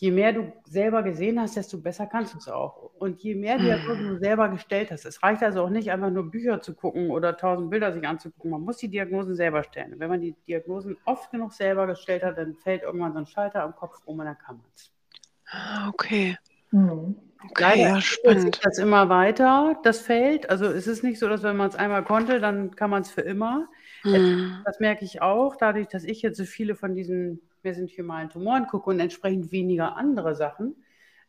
je mehr du selber gesehen hast, desto besser kannst du es auch. Und je mehr Diagnosen du selber gestellt hast, es reicht also auch nicht einfach nur Bücher zu gucken oder tausend Bilder sich anzugucken. Man muss die Diagnosen selber stellen. Und wenn man die Diagnosen oft genug selber gestellt hat, dann fällt irgendwann so ein Schalter am Kopf um und dann kann man es. Ah, okay. Mhm. Okay, Leider ja, spannend. das immer weiter, das Feld. Also es ist nicht so, dass wenn man es einmal konnte, dann kann man es für immer. Mhm. Das merke ich auch, dadurch, dass ich jetzt so viele von diesen mesenchymalen Tumoren gucke und entsprechend weniger andere Sachen,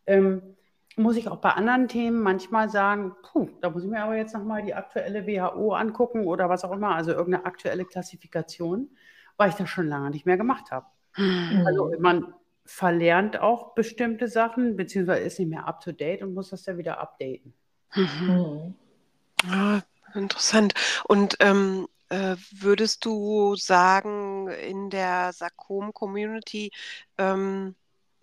ähm, muss ich auch bei anderen Themen manchmal sagen, puh, da muss ich mir aber jetzt nochmal die aktuelle WHO angucken oder was auch immer, also irgendeine aktuelle Klassifikation, weil ich das schon lange nicht mehr gemacht habe. Mhm. Also man verlernt auch bestimmte Sachen, beziehungsweise ist nicht mehr up-to-date und muss das dann wieder updaten. Mhm. Ja, interessant. Und ähm, äh, würdest du sagen, in der Sarkom-Community ähm,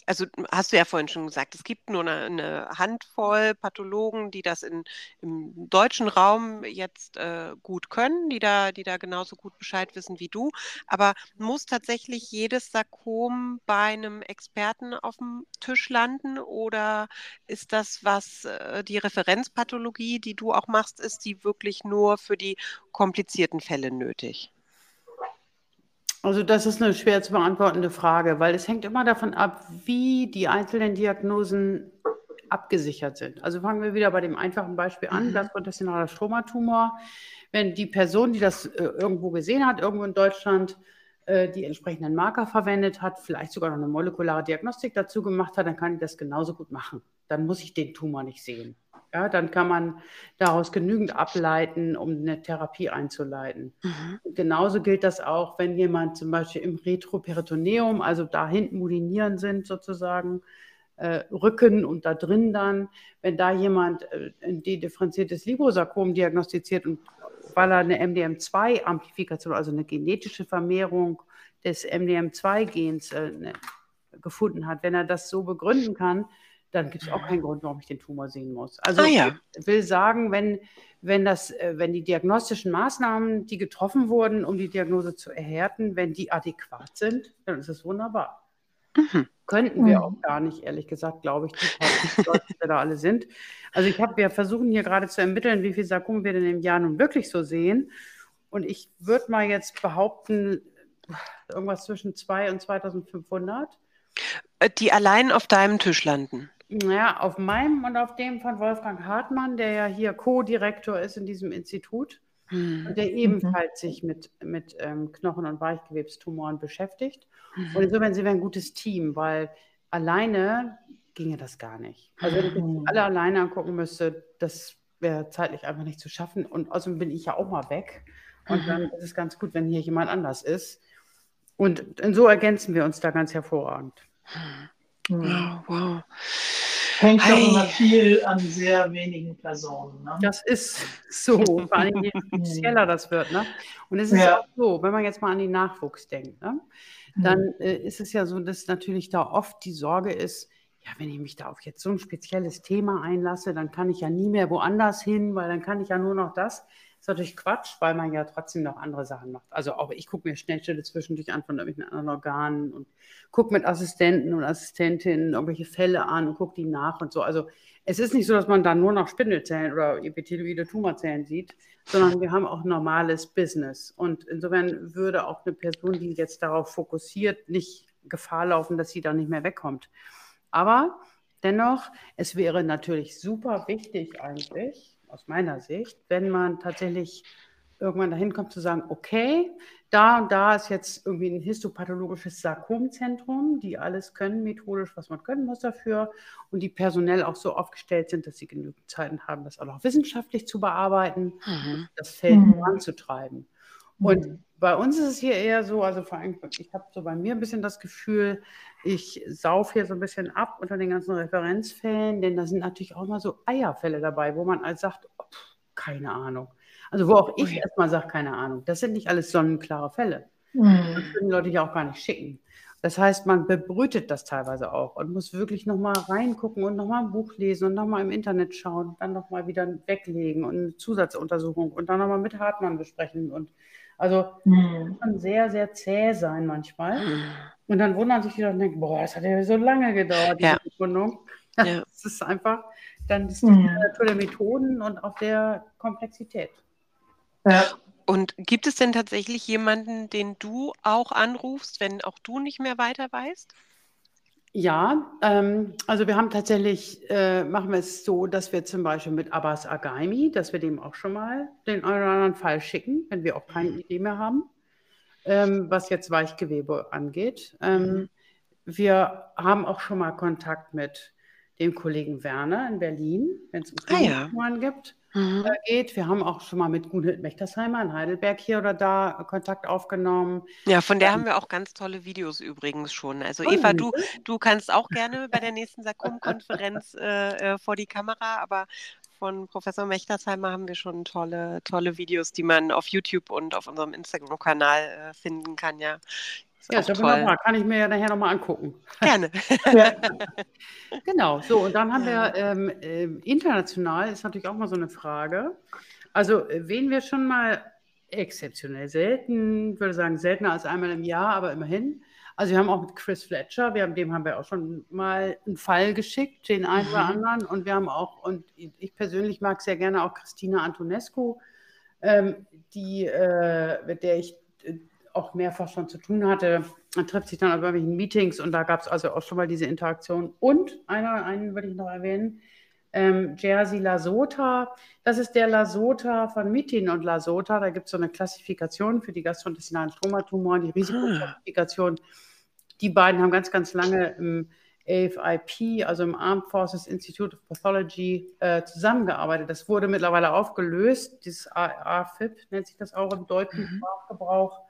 also hast du ja vorhin schon gesagt, es gibt nur eine, eine Handvoll Pathologen, die das in, im deutschen Raum jetzt äh, gut können, die da, die da genauso gut Bescheid wissen wie du. Aber muss tatsächlich jedes Sarkom bei einem Experten auf dem Tisch landen oder ist das, was äh, die Referenzpathologie, die du auch machst, ist die wirklich nur für die komplizierten Fälle nötig? Also das ist eine schwer zu beantwortende Frage, weil es hängt immer davon ab, wie die einzelnen Diagnosen abgesichert sind. Also fangen wir wieder bei dem einfachen Beispiel an, mhm. gastrointestinaler Stromatumor. Wenn die Person, die das äh, irgendwo gesehen hat, irgendwo in Deutschland, äh, die entsprechenden Marker verwendet hat, vielleicht sogar noch eine molekulare Diagnostik dazu gemacht hat, dann kann ich das genauso gut machen. Dann muss ich den Tumor nicht sehen. Ja, dann kann man daraus genügend ableiten, um eine Therapie einzuleiten. Mhm. Genauso gilt das auch, wenn jemand zum Beispiel im Retroperitoneum, also da hinten Mulinieren sind sozusagen, äh, Rücken und da drin dann, wenn da jemand äh, ein dedifferenziertes Liposarkom diagnostiziert und weil er eine MDM2-Amplifikation, also eine genetische Vermehrung des MDM2-Gens äh, ne, gefunden hat, wenn er das so begründen kann, dann gibt es auch keinen Grund, warum ich den Tumor sehen muss. Also Ah, ja. ich will sagen, wenn, wenn, das, äh, wenn die diagnostischen Maßnahmen, die getroffen wurden, um die Diagnose zu erhärten, wenn die adäquat sind, dann ist es wunderbar. Mhm. Könnten wir Mhm. auch gar nicht, ehrlich gesagt, glaube ich, die Leute, die da alle sind. Also ich habe, wir versuchen hier gerade zu ermitteln, wie viel Sarkom wir denn im Jahr nun wirklich so sehen. Und ich würde mal jetzt behaupten, irgendwas zwischen 2 und 2500. Äh, Die allein auf deinem Tisch landen. Naja, auf meinem und auf dem von Wolfgang Hartmann, der ja hier Co-Direktor ist in diesem Institut Mhm. und der ebenfalls sich mit, mit ähm, Knochen- und Weichgewebstumoren beschäftigt. Und insofern sind wir ein gutes Team, weil alleine ginge das gar nicht. Also wenn ich jetzt alle alleine angucken müsste, das wäre zeitlich einfach nicht zu schaffen. Und außerdem bin ich ja auch mal weg. Und dann ist es ganz gut, wenn hier jemand anders ist. Und, und so ergänzen wir uns da ganz hervorragend. Mhm. Wow, wow. Hängt doch Ei. immer viel an sehr wenigen Personen. Ne? Das ist so, vor allem je spezieller das wird. Ne? Und es ist Ja. auch so, wenn man jetzt mal an den Nachwuchs denkt, ne? dann äh, ist es ja so, dass natürlich da oft die Sorge ist, ja, wenn ich mich da auf jetzt so ein spezielles Thema einlasse, dann kann ich ja nie mehr woanders hin, weil dann kann ich ja nur noch das. Ist natürlich Quatsch, weil man ja trotzdem noch andere Sachen macht. Also auch ich gucke mir Schnellstelle zwischendurch an von irgendwelchen anderen Organen und gucke mit Assistenten und Assistentinnen irgendwelche Fälle an und gucke die nach und so. Also es ist nicht so, dass man da nur noch Spindelzellen oder epithelioide Tumorzellen sieht, sondern wir haben auch normales Business. Und insofern würde auch eine Person, die jetzt darauf fokussiert, nicht Gefahr laufen, dass sie da nicht mehr wegkommt. Aber dennoch, es wäre natürlich super wichtig eigentlich, aus meiner Sicht, wenn man tatsächlich irgendwann dahin kommt zu sagen, okay, da und da ist jetzt irgendwie ein histopathologisches Sarkomzentrum, die alles können methodisch, was man können muss dafür und die personell auch so aufgestellt sind, dass sie genügend Zeiten haben, das auch noch wissenschaftlich zu bearbeiten, Mhm. das Feld Mhm. voranzutreiben. Und bei uns ist es hier eher so, also vor allem, ich habe so bei mir ein bisschen das Gefühl, ich sauf hier so ein bisschen ab unter den ganzen Referenzfällen, denn da sind natürlich auch mal so Eierfälle dabei, wo man als sagt, oh, keine Ahnung. Also wo auch ich Ui. erstmal sage, keine Ahnung. Das sind nicht alles sonnenklare Fälle. Das Mhm. können die Leute ja auch gar nicht schicken. Das heißt, man bebrütet das teilweise auch und muss wirklich nochmal reingucken und nochmal ein Buch lesen und nochmal im Internet schauen, dann nochmal wieder weglegen und eine Zusatzuntersuchung und dann nochmal mit Hartmann besprechen. Und also Mhm. kann sehr, sehr zäh sein manchmal. Mhm. Und dann wundern sich die Leute und denken, boah, das hat ja so lange gedauert, diese Ja. Befundung. Ja. Das ist einfach dann ist die Mhm. Natur der Methoden und auch der Komplexität. Ja. Und gibt es denn tatsächlich jemanden, den du auch anrufst, wenn auch du nicht mehr weiter weißt? Ja, ähm, also wir haben tatsächlich, äh, machen wir es so, dass wir zum Beispiel mit Abbas Agaimi, dass wir dem auch schon mal den einen oder anderen Fall schicken, wenn wir auch keine Idee mehr haben, ähm, was jetzt Weichgewebe angeht. Ähm, wir haben auch schon mal Kontakt mit dem Kollegen Werner in Berlin, wenn es um Ah, ja. Gibt. Mhm. äh, geht. Wir haben auch schon mal mit Gunhild Mechtersheimer in Heidelberg hier oder da Kontakt aufgenommen. Ja, von der haben wir auch ganz tolle Videos übrigens schon. Also Oh, Eva, du, du kannst auch gerne bei der nächsten Sarkom-Konferenz äh, äh, vor die Kamera, aber von Professor Mechtersheimer haben wir schon tolle, tolle Videos, die man auf YouTube und auf unserem Instagram-Kanal äh, finden kann. Ja, Ja, toll. wunderbar. Kann ich mir ja nachher nochmal angucken. Gerne. Ja. Genau, so und dann haben wir ähm, ähm, international ist natürlich auch mal so eine Frage. Also äh, wen wir schon mal exzeptionell selten, würde sagen seltener als einmal im Jahr, aber immerhin. Also wir haben auch mit Chris Fletcher, wir haben, dem haben wir auch schon mal einen Fall geschickt, den einen oder Mhm. anderen. Und wir haben auch, und ich persönlich mag sehr gerne auch Christina Antonescu, ähm, die, äh, mit der ich auch mehrfach schon zu tun hatte. Man trifft sich dann auf irgendwelchen Meetings und da gab es also auch schon mal diese Interaktion. Und einer, einen würde ich noch erwähnen, ähm, Jerzy Lasota. Das ist der Lasota von Mitin und Lasota. Da gibt es so eine Klassifikation für die gastrointestinalen Stromatumoren, die Risikoklassifikation. Die beiden haben ganz, ganz lange im, AFIP, also im Armed Forces Institute of Pathology, äh, zusammengearbeitet. Das wurde mittlerweile aufgelöst. Dieses AFIP nennt sich das auch im deutschen mhm. Sprachgebrauch.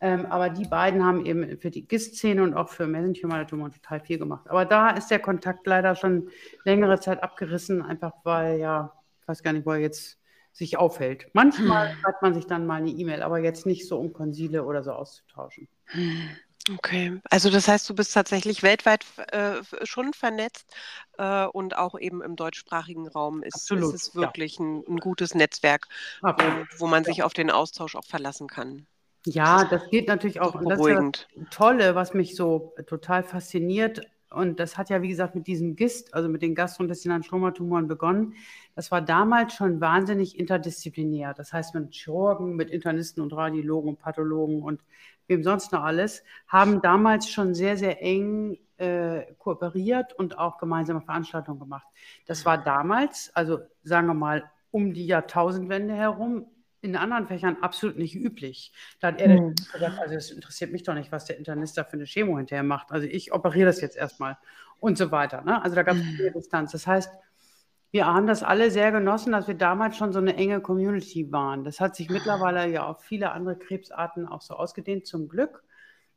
Ähm, aber die beiden haben eben für die GIST-Szene und auch für Tumor total viel gemacht. Aber da ist der Kontakt leider schon längere Zeit abgerissen, einfach weil ja, ich weiß gar nicht, wo er jetzt sich aufhält. Manchmal hm. schreibt man sich dann mal eine E-Mail, aber jetzt nicht so, um Konsile oder so auszutauschen. Okay, also das heißt, du bist tatsächlich weltweit äh, schon vernetzt äh, und auch eben im deutschsprachigen Raum ist, ist es wirklich ja. ein, ein, gutes Netzwerk, wo, wo, man sich ja. auf den Austausch auch verlassen kann. Ja, das geht natürlich auch. Und das ist das Tolle, was mich so total fasziniert. Und das hat ja, wie gesagt, mit diesem GIST, also mit den gastrointestinalen Stromatumoren begonnen. Das war damals schon wahnsinnig interdisziplinär. Das heißt, mit Chirurgen, mit Internisten und Radiologen und Pathologen und wem sonst noch alles, haben damals schon sehr, sehr eng äh, kooperiert und auch gemeinsame Veranstaltungen gemacht. Das war damals, also sagen wir mal, um die Jahrtausendwende herum in anderen Fächern absolut nicht üblich. Da hat er hm. gesagt, also es interessiert mich doch nicht, was der Internist da für eine Chemo hinterher macht. Also ich operiere das jetzt erstmal und so weiter. Ne? Also da gab es hm. viel Distanz. Das heißt, wir haben das alle sehr genossen, dass wir damals schon so eine enge Community waren. Das hat sich mittlerweile ja auf viele andere Krebsarten auch so ausgedehnt, zum Glück.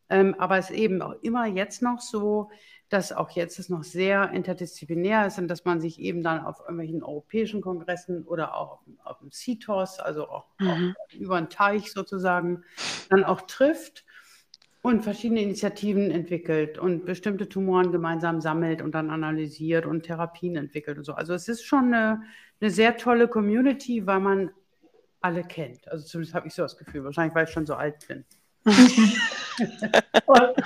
Ähm, aber es ist eben auch immer jetzt noch so, dass auch jetzt es noch sehr interdisziplinär ist und dass man sich eben dann auf irgendwelchen europäischen Kongressen oder auch auf, dem CITOS, also auch, mhm. auch über den Teich sozusagen, dann auch trifft und verschiedene Initiativen entwickelt und bestimmte Tumoren gemeinsam sammelt und dann analysiert und Therapien entwickelt und so. Also es ist schon eine, eine sehr tolle Community, weil man alle kennt. Also zumindest habe ich so das Gefühl, wahrscheinlich weil ich schon so alt bin. und,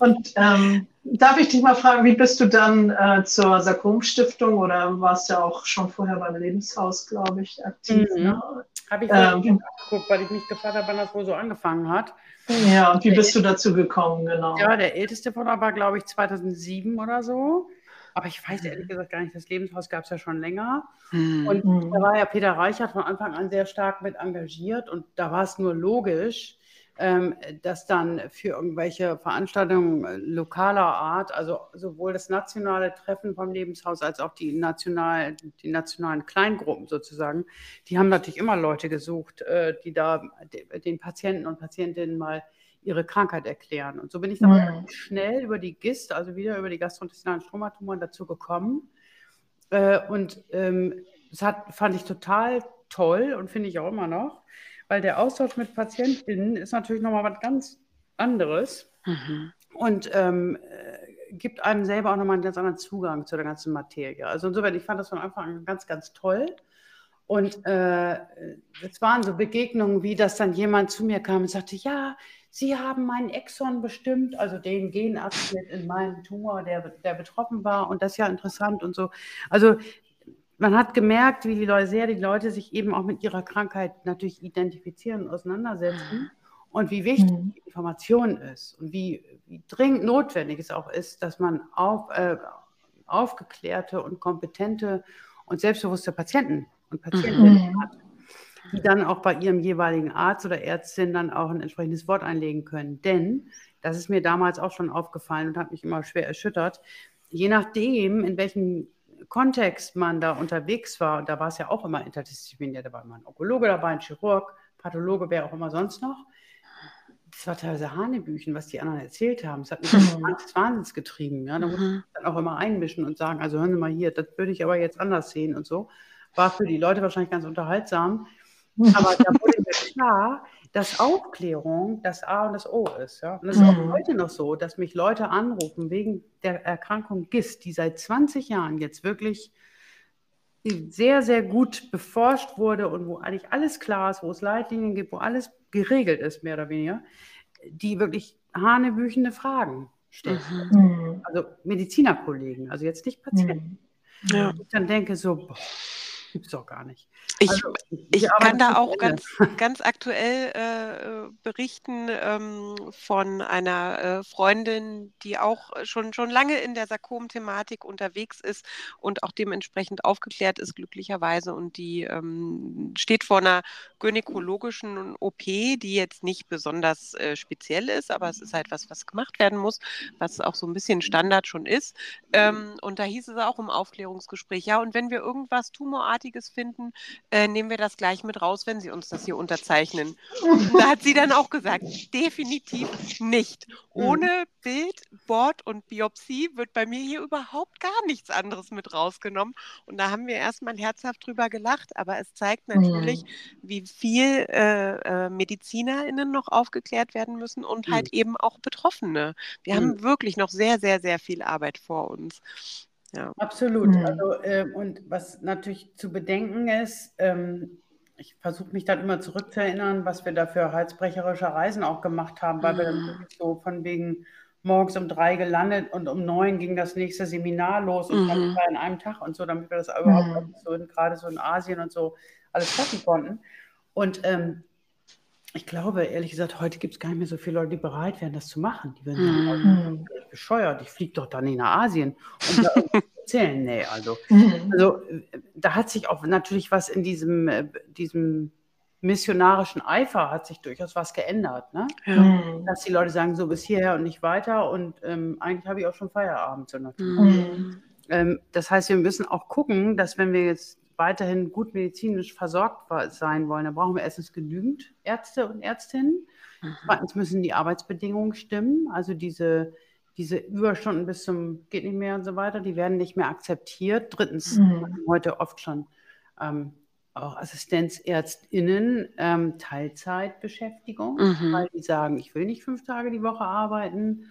und ähm, darf ich dich mal fragen, wie bist du dann äh, zur Sarkom-Stiftung oder warst du ja auch schon vorher beim Lebenshaus, glaube ich, aktiv? Mhm. Ne? Habe ich ähm, angeguckt, weil ich mich gefragt habe, wann das wohl so angefangen hat. Ja, und wie bist du dazu gekommen, genau? Ja, der älteste von war, glaube ich, 2007 oder so. Aber ich weiß ehrlich gesagt gar nicht, das Lebenshaus gab es ja schon länger. Mhm. Und da war ja Peter Reichert von Anfang an sehr stark mit engagiert. Und da war es nur logisch, dass dann für irgendwelche Veranstaltungen äh, lokaler Art, also sowohl das nationale Treffen vom Lebenshaus als auch die, national, die nationalen Kleingruppen sozusagen, die haben natürlich immer Leute gesucht, äh, die da den Patienten und Patientinnen mal ihre Krankheit erklären. Und so bin ich dann mhm. schnell über die GIST, also wieder über die gastrointestinalen Stromatumoren dazu gekommen. Äh, und ähm, das hat, fand ich total toll und finde ich auch immer noch weil der Austausch mit Patientinnen ist natürlich nochmal was ganz anderes mhm. und ähm, äh, gibt einem selber auch nochmal einen ganz anderen Zugang zu der ganzen Materie. Also insofern, ich fand das von Anfang an ganz, ganz toll. Und äh, es waren so Begegnungen, wie dass dann jemand zu mir kam und sagte, ja, Sie haben meinen Exon bestimmt, also den Genabschnitt in meinem Tumor, der, der betroffen war und das ist ja interessant und so. Also man hat gemerkt, wie die Leute, sehr die Leute sich eben auch mit ihrer Krankheit natürlich identifizieren und auseinandersetzen und wie wichtig mhm. die Information ist und wie, wie, dringend notwendig es auch ist, dass man auf, äh, aufgeklärte und kompetente und selbstbewusste Patienten und Patientinnen mhm. hat, die dann auch bei ihrem jeweiligen Arzt oder Ärztin dann auch ein entsprechendes Wort einlegen können. Denn, das ist mir damals auch schon aufgefallen und hat mich immer schwer erschüttert, je nachdem, in welchem Kontext man da unterwegs war, und da war es ja auch immer interdisziplinär, da war immer ein Onkologe dabei, ein Chirurg, Pathologe, wer auch immer sonst noch. Das war teilweise Hanebüchen, was die anderen erzählt haben. Es hat mich mhm. des Wahnsinns getrieben. Ja? Da musste ich dann auch immer einmischen und sagen, also hören Sie mal hier, das würde ich aber jetzt anders sehen und so. War für die Leute wahrscheinlich ganz unterhaltsam. Aber da wurde mir klar, dass Aufklärung das A und das O ist. Ja? Und es ist auch mhm. heute noch so, dass mich Leute anrufen wegen der Erkrankung GIST, die seit 20 Jahren jetzt wirklich sehr, sehr gut beforscht wurde und wo eigentlich alles klar ist, wo es Leitlinien gibt, wo alles geregelt ist, mehr oder weniger, die wirklich hanebüchende Fragen stellen. Mhm. Also Medizinerkollegen, also jetzt nicht Patienten. Mhm. Ja. Und ich dann denke so, boah, gibt es doch gar nicht. Ich, also, ich kann da auch ganz, ganz aktuell äh, berichten ähm, von einer äh, Freundin, die auch schon, schon lange in der Sarkom-Thematik unterwegs ist und auch dementsprechend aufgeklärt ist, glücklicherweise. Und die ähm, steht vor einer gynäkologischen OP, die jetzt nicht besonders äh, speziell ist, aber es ist halt was, was gemacht werden muss, was auch so ein bisschen Standard schon ist. Ähm, und da hieß es auch im Aufklärungsgespräch, ja, und wenn wir irgendwas Tumorartiges finden, äh, nehmen wir das gleich mit raus, wenn Sie uns das hier unterzeichnen. Und da hat sie dann auch gesagt, definitiv nicht. Ohne Bild, Bord und Biopsie wird bei mir hier überhaupt gar nichts anderes mit rausgenommen. Und da haben wir erstmal herzhaft drüber gelacht, aber es zeigt natürlich, mhm. wie viel äh, äh, MedizinerInnen noch aufgeklärt werden müssen und mhm. halt eben auch Betroffene. Wir mhm. haben wirklich noch sehr, sehr, sehr viel Arbeit vor uns. Ja. Absolut. Mhm. Also, äh, und was natürlich zu bedenken ist, ähm, ich versuche mich dann immer zurückzuerinnern, was wir da für halsbrecherische Reisen auch gemacht haben, weil mhm. wir dann mhm. wirklich so von wegen morgens um drei gelandet und um neun ging das nächste Seminar los und mhm. dann in einem Tag und so, damit wir das überhaupt mhm. so in, gerade so in Asien und so alles schaffen konnten. Und ähm, ich glaube, ehrlich gesagt, heute gibt es gar nicht mehr so viele Leute, die bereit wären, das zu machen. Die werden sagen, mm. oh, bescheuert, ich fliege doch dann nach Asien und da erzählen. Nee, also, mhm. also da hat sich auch natürlich was in diesem, äh, diesem missionarischen Eifer hat sich durchaus was geändert. Ne? Ja. Mhm. Dass die Leute sagen, so bis hierher und nicht weiter und ähm, eigentlich habe ich auch schon Feierabend. So mhm. ähm, das heißt, wir müssen auch gucken, dass wenn wir jetzt weiterhin gut medizinisch versorgt sein wollen, dann brauchen wir erstens genügend Ärzte und Ärztinnen. Mhm. Zweitens müssen die Arbeitsbedingungen stimmen. Also diese, diese Überstunden bis zum geht nicht mehr und so weiter, die werden nicht mehr akzeptiert. Drittens mhm. heute oft schon ähm, auch AssistenzärztInnen ähm, Teilzeitbeschäftigung, mhm. weil die sagen, ich will nicht fünf Tage die Woche arbeiten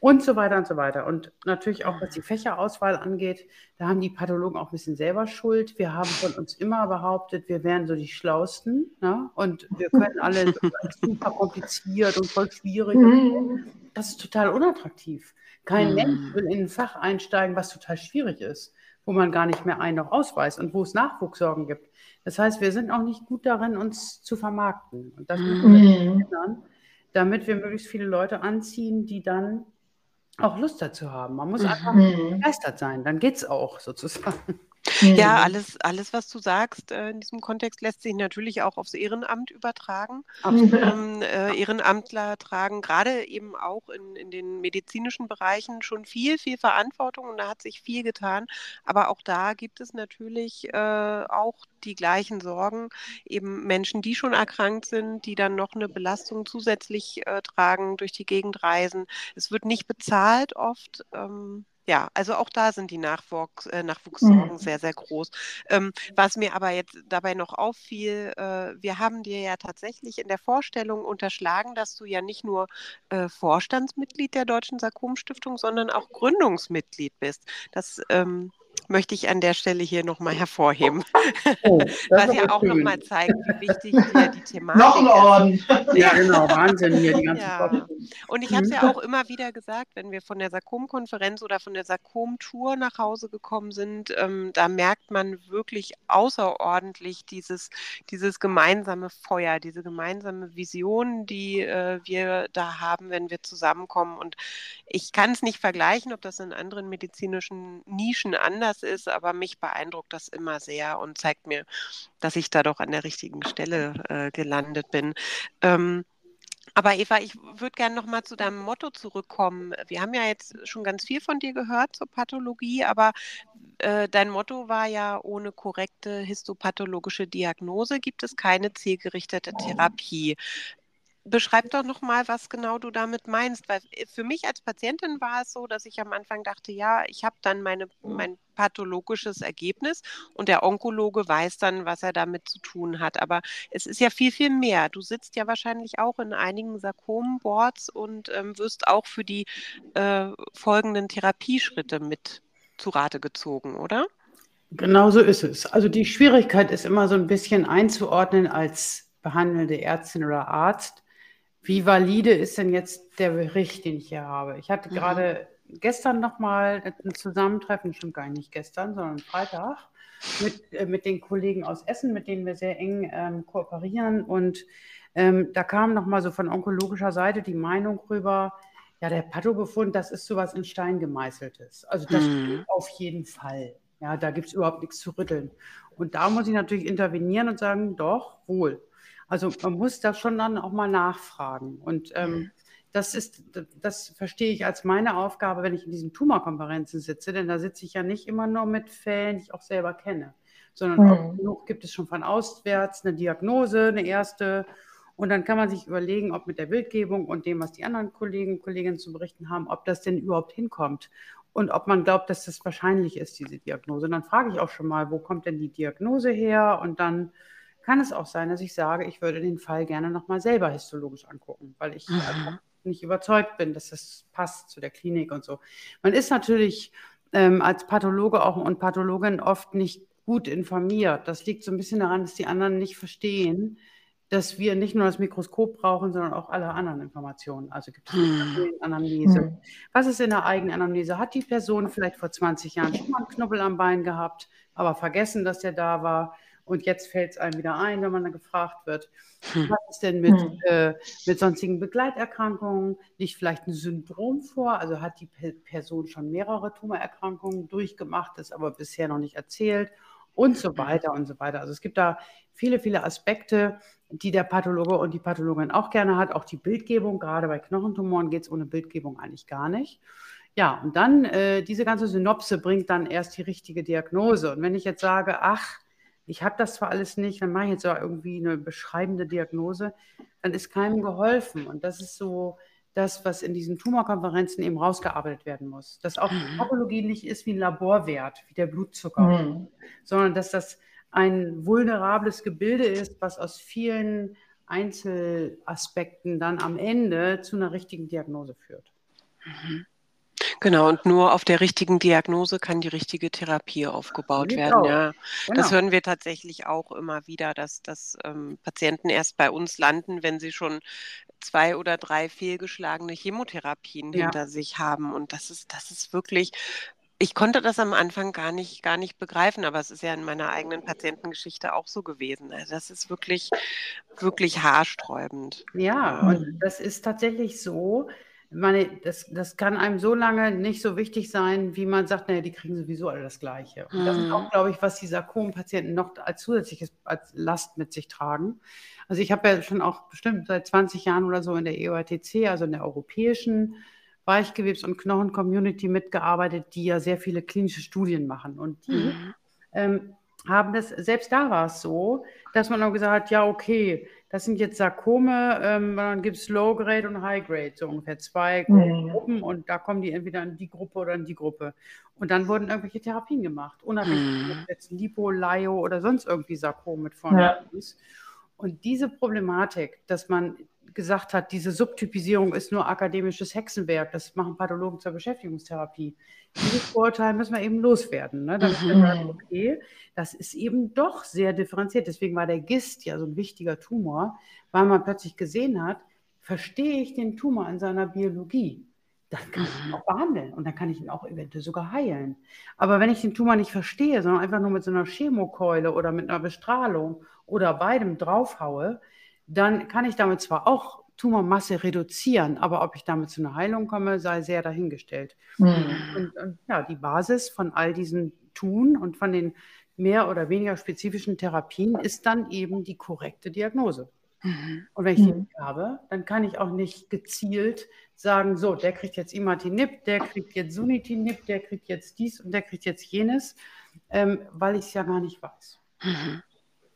und so weiter und so weiter. Und natürlich auch, was die Fächerauswahl angeht, da haben die Pathologen auch ein bisschen selber Schuld. Wir haben von uns immer behauptet, wir wären so die Schlausten ne? und wir können alle super kompliziert und voll schwierig. Mhm. Das ist total unattraktiv. Kein mhm. Mensch will in ein Fach einsteigen, was total schwierig ist, wo man gar nicht mehr ein noch ausweist und wo es Nachwuchssorgen gibt. Das heißt, wir sind auch nicht gut darin, uns zu vermarkten. Und das müssen wir mhm. ändern, damit wir möglichst viele Leute anziehen, die dann auch Lust dazu haben. Man muss einfach mhm. begeistert sein, dann geht es auch sozusagen. Ja, mhm. alles, alles, was du sagst äh, in diesem Kontext, lässt sich natürlich auch aufs Ehrenamt übertragen. Ähm, äh, Ehrenamtler tragen gerade eben auch in, in den medizinischen Bereichen schon viel, viel Verantwortung und da hat sich viel getan. Aber auch da gibt es natürlich äh, auch die gleichen Sorgen. Eben Menschen, die schon erkrankt sind, die dann noch eine Belastung zusätzlich äh, tragen, durch die Gegend reisen. Es wird nicht bezahlt oft. Ähm, ja, also auch da sind die Nachwuchs, äh, Nachwuchssorgen mhm. sehr, sehr groß. Ähm, was mir aber jetzt dabei noch auffiel, äh, wir haben dir ja tatsächlich in der Vorstellung unterschlagen, dass du ja nicht nur äh, Vorstandsmitglied der Deutschen Sarkom-Stiftung, sondern auch Gründungsmitglied bist. Das ähm, möchte ich an der Stelle hier nochmal hervorheben. Oh, Was ja auch nochmal zeigt, wie wichtig hier die Thematik Noch ein Orden. Ist. Ja, genau, Wahnsinn hier, die ganze ja. Und ich habe es ja auch immer wieder gesagt, wenn wir von der Sarkom-Konferenz oder von der Sarkom-Tour nach Hause gekommen sind, ähm, da merkt man wirklich außerordentlich dieses, dieses gemeinsame Feuer, diese gemeinsame Vision, die äh, wir da haben, wenn wir zusammenkommen. Und ich kann es nicht vergleichen, ob das in anderen medizinischen Nischen anders anders ist, aber mich beeindruckt das immer sehr und zeigt mir, dass ich da doch an der richtigen Stelle äh, gelandet bin. Ähm, aber Eva, ich würde gerne noch mal zu deinem Motto zurückkommen. Wir haben ja jetzt schon ganz viel von dir gehört zur Pathologie, aber äh, dein Motto war ja, ohne korrekte histopathologische Diagnose gibt es keine zielgerichtete Therapie beschreib doch noch mal, was genau du damit meinst, weil äh, für mich als Patientin war es so, dass ich am Anfang dachte, ja, ich habe dann meine, mein pathologisches Ergebnis und der Onkologe weiß dann, was er damit zu tun hat. Aber es ist ja viel, viel mehr. Du sitzt ja wahrscheinlich auch in einigen Sarkom-Boards und ähm, wirst auch für die äh, folgenden Therapieschritte mit zu Rate gezogen, oder? Genau so ist es. Also die Schwierigkeit ist immer so ein bisschen einzuordnen als behandelnde Ärztin oder Arzt wie valide ist denn jetzt der Bericht, den ich hier habe? Ich hatte mhm. gerade gestern nochmal ein Zusammentreffen, schon gar nicht gestern, sondern Freitag, mit, äh, mit den Kollegen aus Essen, mit denen wir sehr eng ähm, kooperieren. Und ähm, da kam nochmal so von onkologischer Seite die Meinung rüber, ja, der Pathobefund, das ist sowas in Stein gemeißeltes. Also das mhm. auf jeden Fall. Ja, da gibt es überhaupt nichts zu rütteln. Und da muss ich natürlich intervenieren und sagen, doch, wohl. Also man muss da schon dann auch mal nachfragen. Und ähm, mhm. das ist, das verstehe ich als meine Aufgabe, wenn ich in diesen Tumorkonferenzen sitze, denn da sitze ich ja nicht immer nur mit Fällen, die ich auch selber kenne, sondern mhm. auch genug gibt es schon von auswärts eine Diagnose, eine erste und dann kann man sich überlegen, ob mit der Bildgebung und dem, was die anderen Kollegen und Kolleginnen zu berichten haben, ob das denn überhaupt hinkommt. Und ob man glaubt, dass das wahrscheinlich ist, diese Diagnose. Und dann frage ich auch schon mal, wo kommt denn die Diagnose her? Und dann kann es auch sein, dass ich sage, ich würde den Fall gerne nochmal selber histologisch angucken, weil ich nicht überzeugt bin, dass das passt zu der Klinik und so. Man ist natürlich ähm, als Pathologe auch und Pathologin oft nicht gut informiert. Das liegt so ein bisschen daran, dass die anderen nicht verstehen, dass wir nicht nur das Mikroskop brauchen, sondern auch alle anderen Informationen. Also gibt es hm. Anamnese. Hm. Was ist in der Eigenanamnese? Hat die Person vielleicht vor 20 Jahren schon mal einen Knubbel am Bein gehabt, aber vergessen, dass der da war? Und jetzt fällt es einem wieder ein, wenn man dann gefragt wird, hm. was ist denn mit, hm. äh, mit sonstigen Begleiterkrankungen? Liegt vielleicht ein Syndrom vor? Also hat die Person schon mehrere Tumorerkrankungen durchgemacht, das aber bisher noch nicht erzählt? Und so weiter und so weiter. Also es gibt da viele, viele Aspekte, die der Pathologe und die Pathologin auch gerne hat. Auch die Bildgebung, gerade bei Knochentumoren geht es ohne Bildgebung eigentlich gar nicht. Ja, und dann äh, diese ganze Synopse bringt dann erst die richtige Diagnose. Und wenn ich jetzt sage, ach, ich habe das zwar alles nicht, dann mache ich jetzt auch irgendwie eine beschreibende Diagnose, dann ist keinem geholfen. Und das ist so das, was in diesen Tumorkonferenzen eben rausgearbeitet werden muss. Dass auch die mhm. Pathologie nicht ist wie ein Laborwert, wie der Blutzucker, mhm. sondern dass das ein vulnerables Gebilde ist, was aus vielen Einzelaspekten dann am Ende zu einer richtigen Diagnose führt. Mhm. Genau, und nur auf der richtigen Diagnose kann die richtige Therapie aufgebaut werden. Ja. Genau. Das hören wir tatsächlich auch immer wieder, dass, dass ähm, Patienten erst bei uns landen, wenn sie schon zwei oder drei fehlgeschlagene Chemotherapien ja. hinter sich haben. Und das ist, das ist wirklich ich konnte das am Anfang gar nicht, gar nicht begreifen, aber es ist ja in meiner eigenen Patientengeschichte auch so gewesen. Also das ist wirklich, wirklich haarsträubend. Ja, und das ist tatsächlich so. Meine, das, das kann einem so lange nicht so wichtig sein, wie man sagt, naja, die kriegen sowieso alle das Gleiche. Und das ist auch, mhm. glaube ich, was die Sarkom-Patienten noch als zusätzliches als Last mit sich tragen. Also ich habe ja schon auch bestimmt seit 20 Jahren oder so in der EORTC, also in der europäischen Weichgewebs- und Knochen-Community mitgearbeitet, die ja sehr viele klinische Studien machen. Und die mhm. ähm, haben das, selbst da war es so, dass man auch gesagt hat, ja, okay, das sind jetzt Sarkome, ähm, dann gibt es Low-Grade und High-Grade, so ungefähr zwei mhm. Gruppen und da kommen die entweder in die Gruppe oder in die Gruppe. Und dann wurden irgendwelche Therapien gemacht, unabhängig, mhm. ob jetzt Lipo, Lio oder sonst irgendwie Sarkom mit vorne ja. ist. Und diese Problematik, dass man gesagt hat, diese Subtypisierung ist nur akademisches Hexenwerk, das machen Pathologen zur Beschäftigungstherapie. Dieses Vorurteil müssen wir eben loswerden. Ne? Damit mhm. sagen, okay, das ist eben doch sehr differenziert. Deswegen war der Gist ja so ein wichtiger Tumor, weil man plötzlich gesehen hat, verstehe ich den Tumor in seiner Biologie, dann kann ich ihn auch behandeln und dann kann ich ihn auch eventuell sogar heilen. Aber wenn ich den Tumor nicht verstehe, sondern einfach nur mit so einer Chemokeule oder mit einer Bestrahlung oder beidem draufhaue, dann kann ich damit zwar auch Tumormasse reduzieren, aber ob ich damit zu einer Heilung komme, sei sehr dahingestellt. Mhm. Und, und, ja, die Basis von all diesen Tun und von den mehr oder weniger spezifischen Therapien ist dann eben die korrekte Diagnose. Mhm. Und wenn ich die mhm. nicht habe, dann kann ich auch nicht gezielt sagen, so, der kriegt jetzt Imatinib, der kriegt jetzt Sunitinib, der kriegt jetzt dies und der kriegt jetzt jenes, ähm, weil ich es ja gar nicht weiß. Mhm.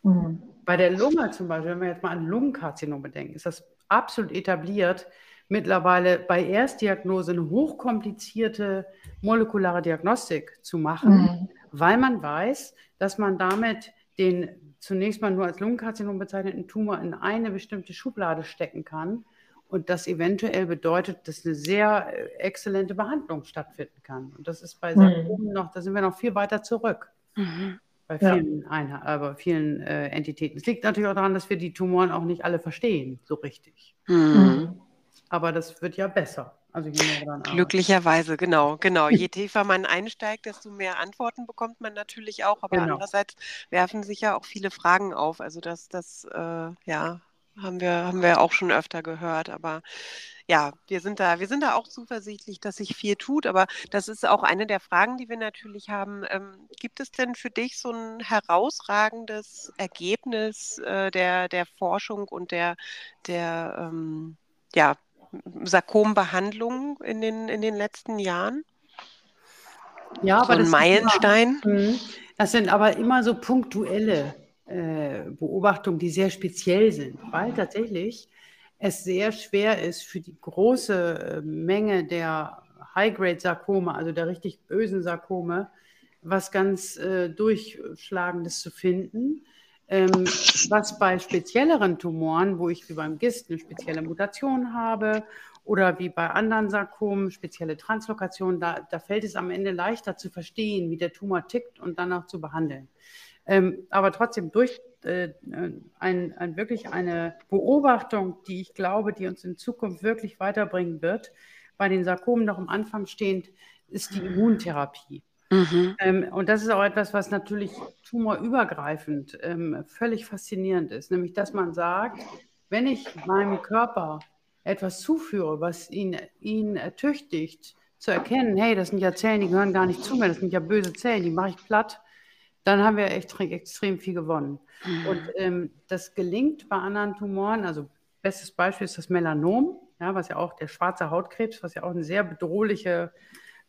Mhm. Bei der Lunge zum Beispiel, wenn wir jetzt mal an Lungenkarzinome denken, ist das absolut etabliert, mittlerweile bei Erstdiagnose eine hochkomplizierte molekulare Diagnostik zu machen, mhm. weil man weiß, dass man damit den zunächst mal nur als Lungenkarzinom bezeichneten Tumor in eine bestimmte Schublade stecken kann und das eventuell bedeutet, dass eine sehr äh, exzellente Behandlung stattfinden kann. Und das ist bei Sarkomen mhm. noch, da sind wir noch viel weiter zurück. Mhm bei vielen, ja. Einheit, äh, bei vielen äh, Entitäten. Es liegt natürlich auch daran, dass wir die Tumoren auch nicht alle verstehen, so richtig. Mhm. Aber das wird ja besser. Also Glücklicherweise, genau, genau. Je tiefer man einsteigt, desto mehr Antworten bekommt man natürlich auch. Aber genau. andererseits werfen sich ja auch viele Fragen auf. Also das, das, äh, ja, haben wir, haben wir auch schon öfter gehört. Aber ja, wir sind da, wir sind da auch zuversichtlich, dass sich viel tut. Aber das ist auch eine der Fragen, die wir natürlich haben. Ähm, gibt es denn für dich so ein herausragendes Ergebnis äh, der, der Forschung und der, der ähm, ja, Sarkombehandlung in den, in den letzten Jahren? Ja, aber so ein Meilenstein. Immer, das sind aber immer so punktuelle äh, Beobachtungen, die sehr speziell sind, weil tatsächlich es sehr schwer ist für die große äh, Menge der High-Grade-Sarkome, also der richtig bösen Sarkome, was ganz äh, Durchschlagendes zu finden. Ähm, was bei spezielleren Tumoren, wo ich wie beim GIST eine spezielle Mutation habe oder wie bei anderen Sarkomen spezielle Translokationen, da, da fällt es am Ende leichter zu verstehen, wie der Tumor tickt und dann auch zu behandeln. Ähm, aber trotzdem durch äh, ein, ein, wirklich eine Beobachtung, die ich glaube, die uns in Zukunft wirklich weiterbringen wird, bei den Sarkomen noch am Anfang stehend, ist die Immuntherapie. Mhm. Ähm, und das ist auch etwas, was natürlich tumorübergreifend ähm, völlig faszinierend ist, nämlich dass man sagt, wenn ich meinem Körper etwas zuführe, was ihn, ihn ertüchtigt, zu erkennen, hey, das sind ja Zellen, die gehören gar nicht zu mir, das sind ja böse Zellen, die mache ich platt, dann haben wir echt extrem viel gewonnen. Mhm. Und ähm, das gelingt bei anderen Tumoren, also bestes Beispiel ist das Melanom, ja, was ja auch der schwarze Hautkrebs, was ja auch eine sehr bedrohliche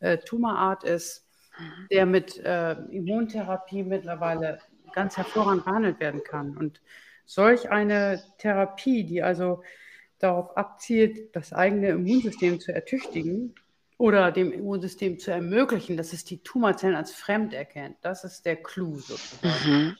äh, Tumorart ist, mhm. der mit äh, Immuntherapie mittlerweile ganz hervorragend behandelt werden kann. Und solch eine Therapie, die also darauf abzielt, das eigene Immunsystem zu ertüchtigen, oder dem Immunsystem zu ermöglichen, dass es die Tumorzellen als fremd erkennt. Das ist der Clou sozusagen. Mhm.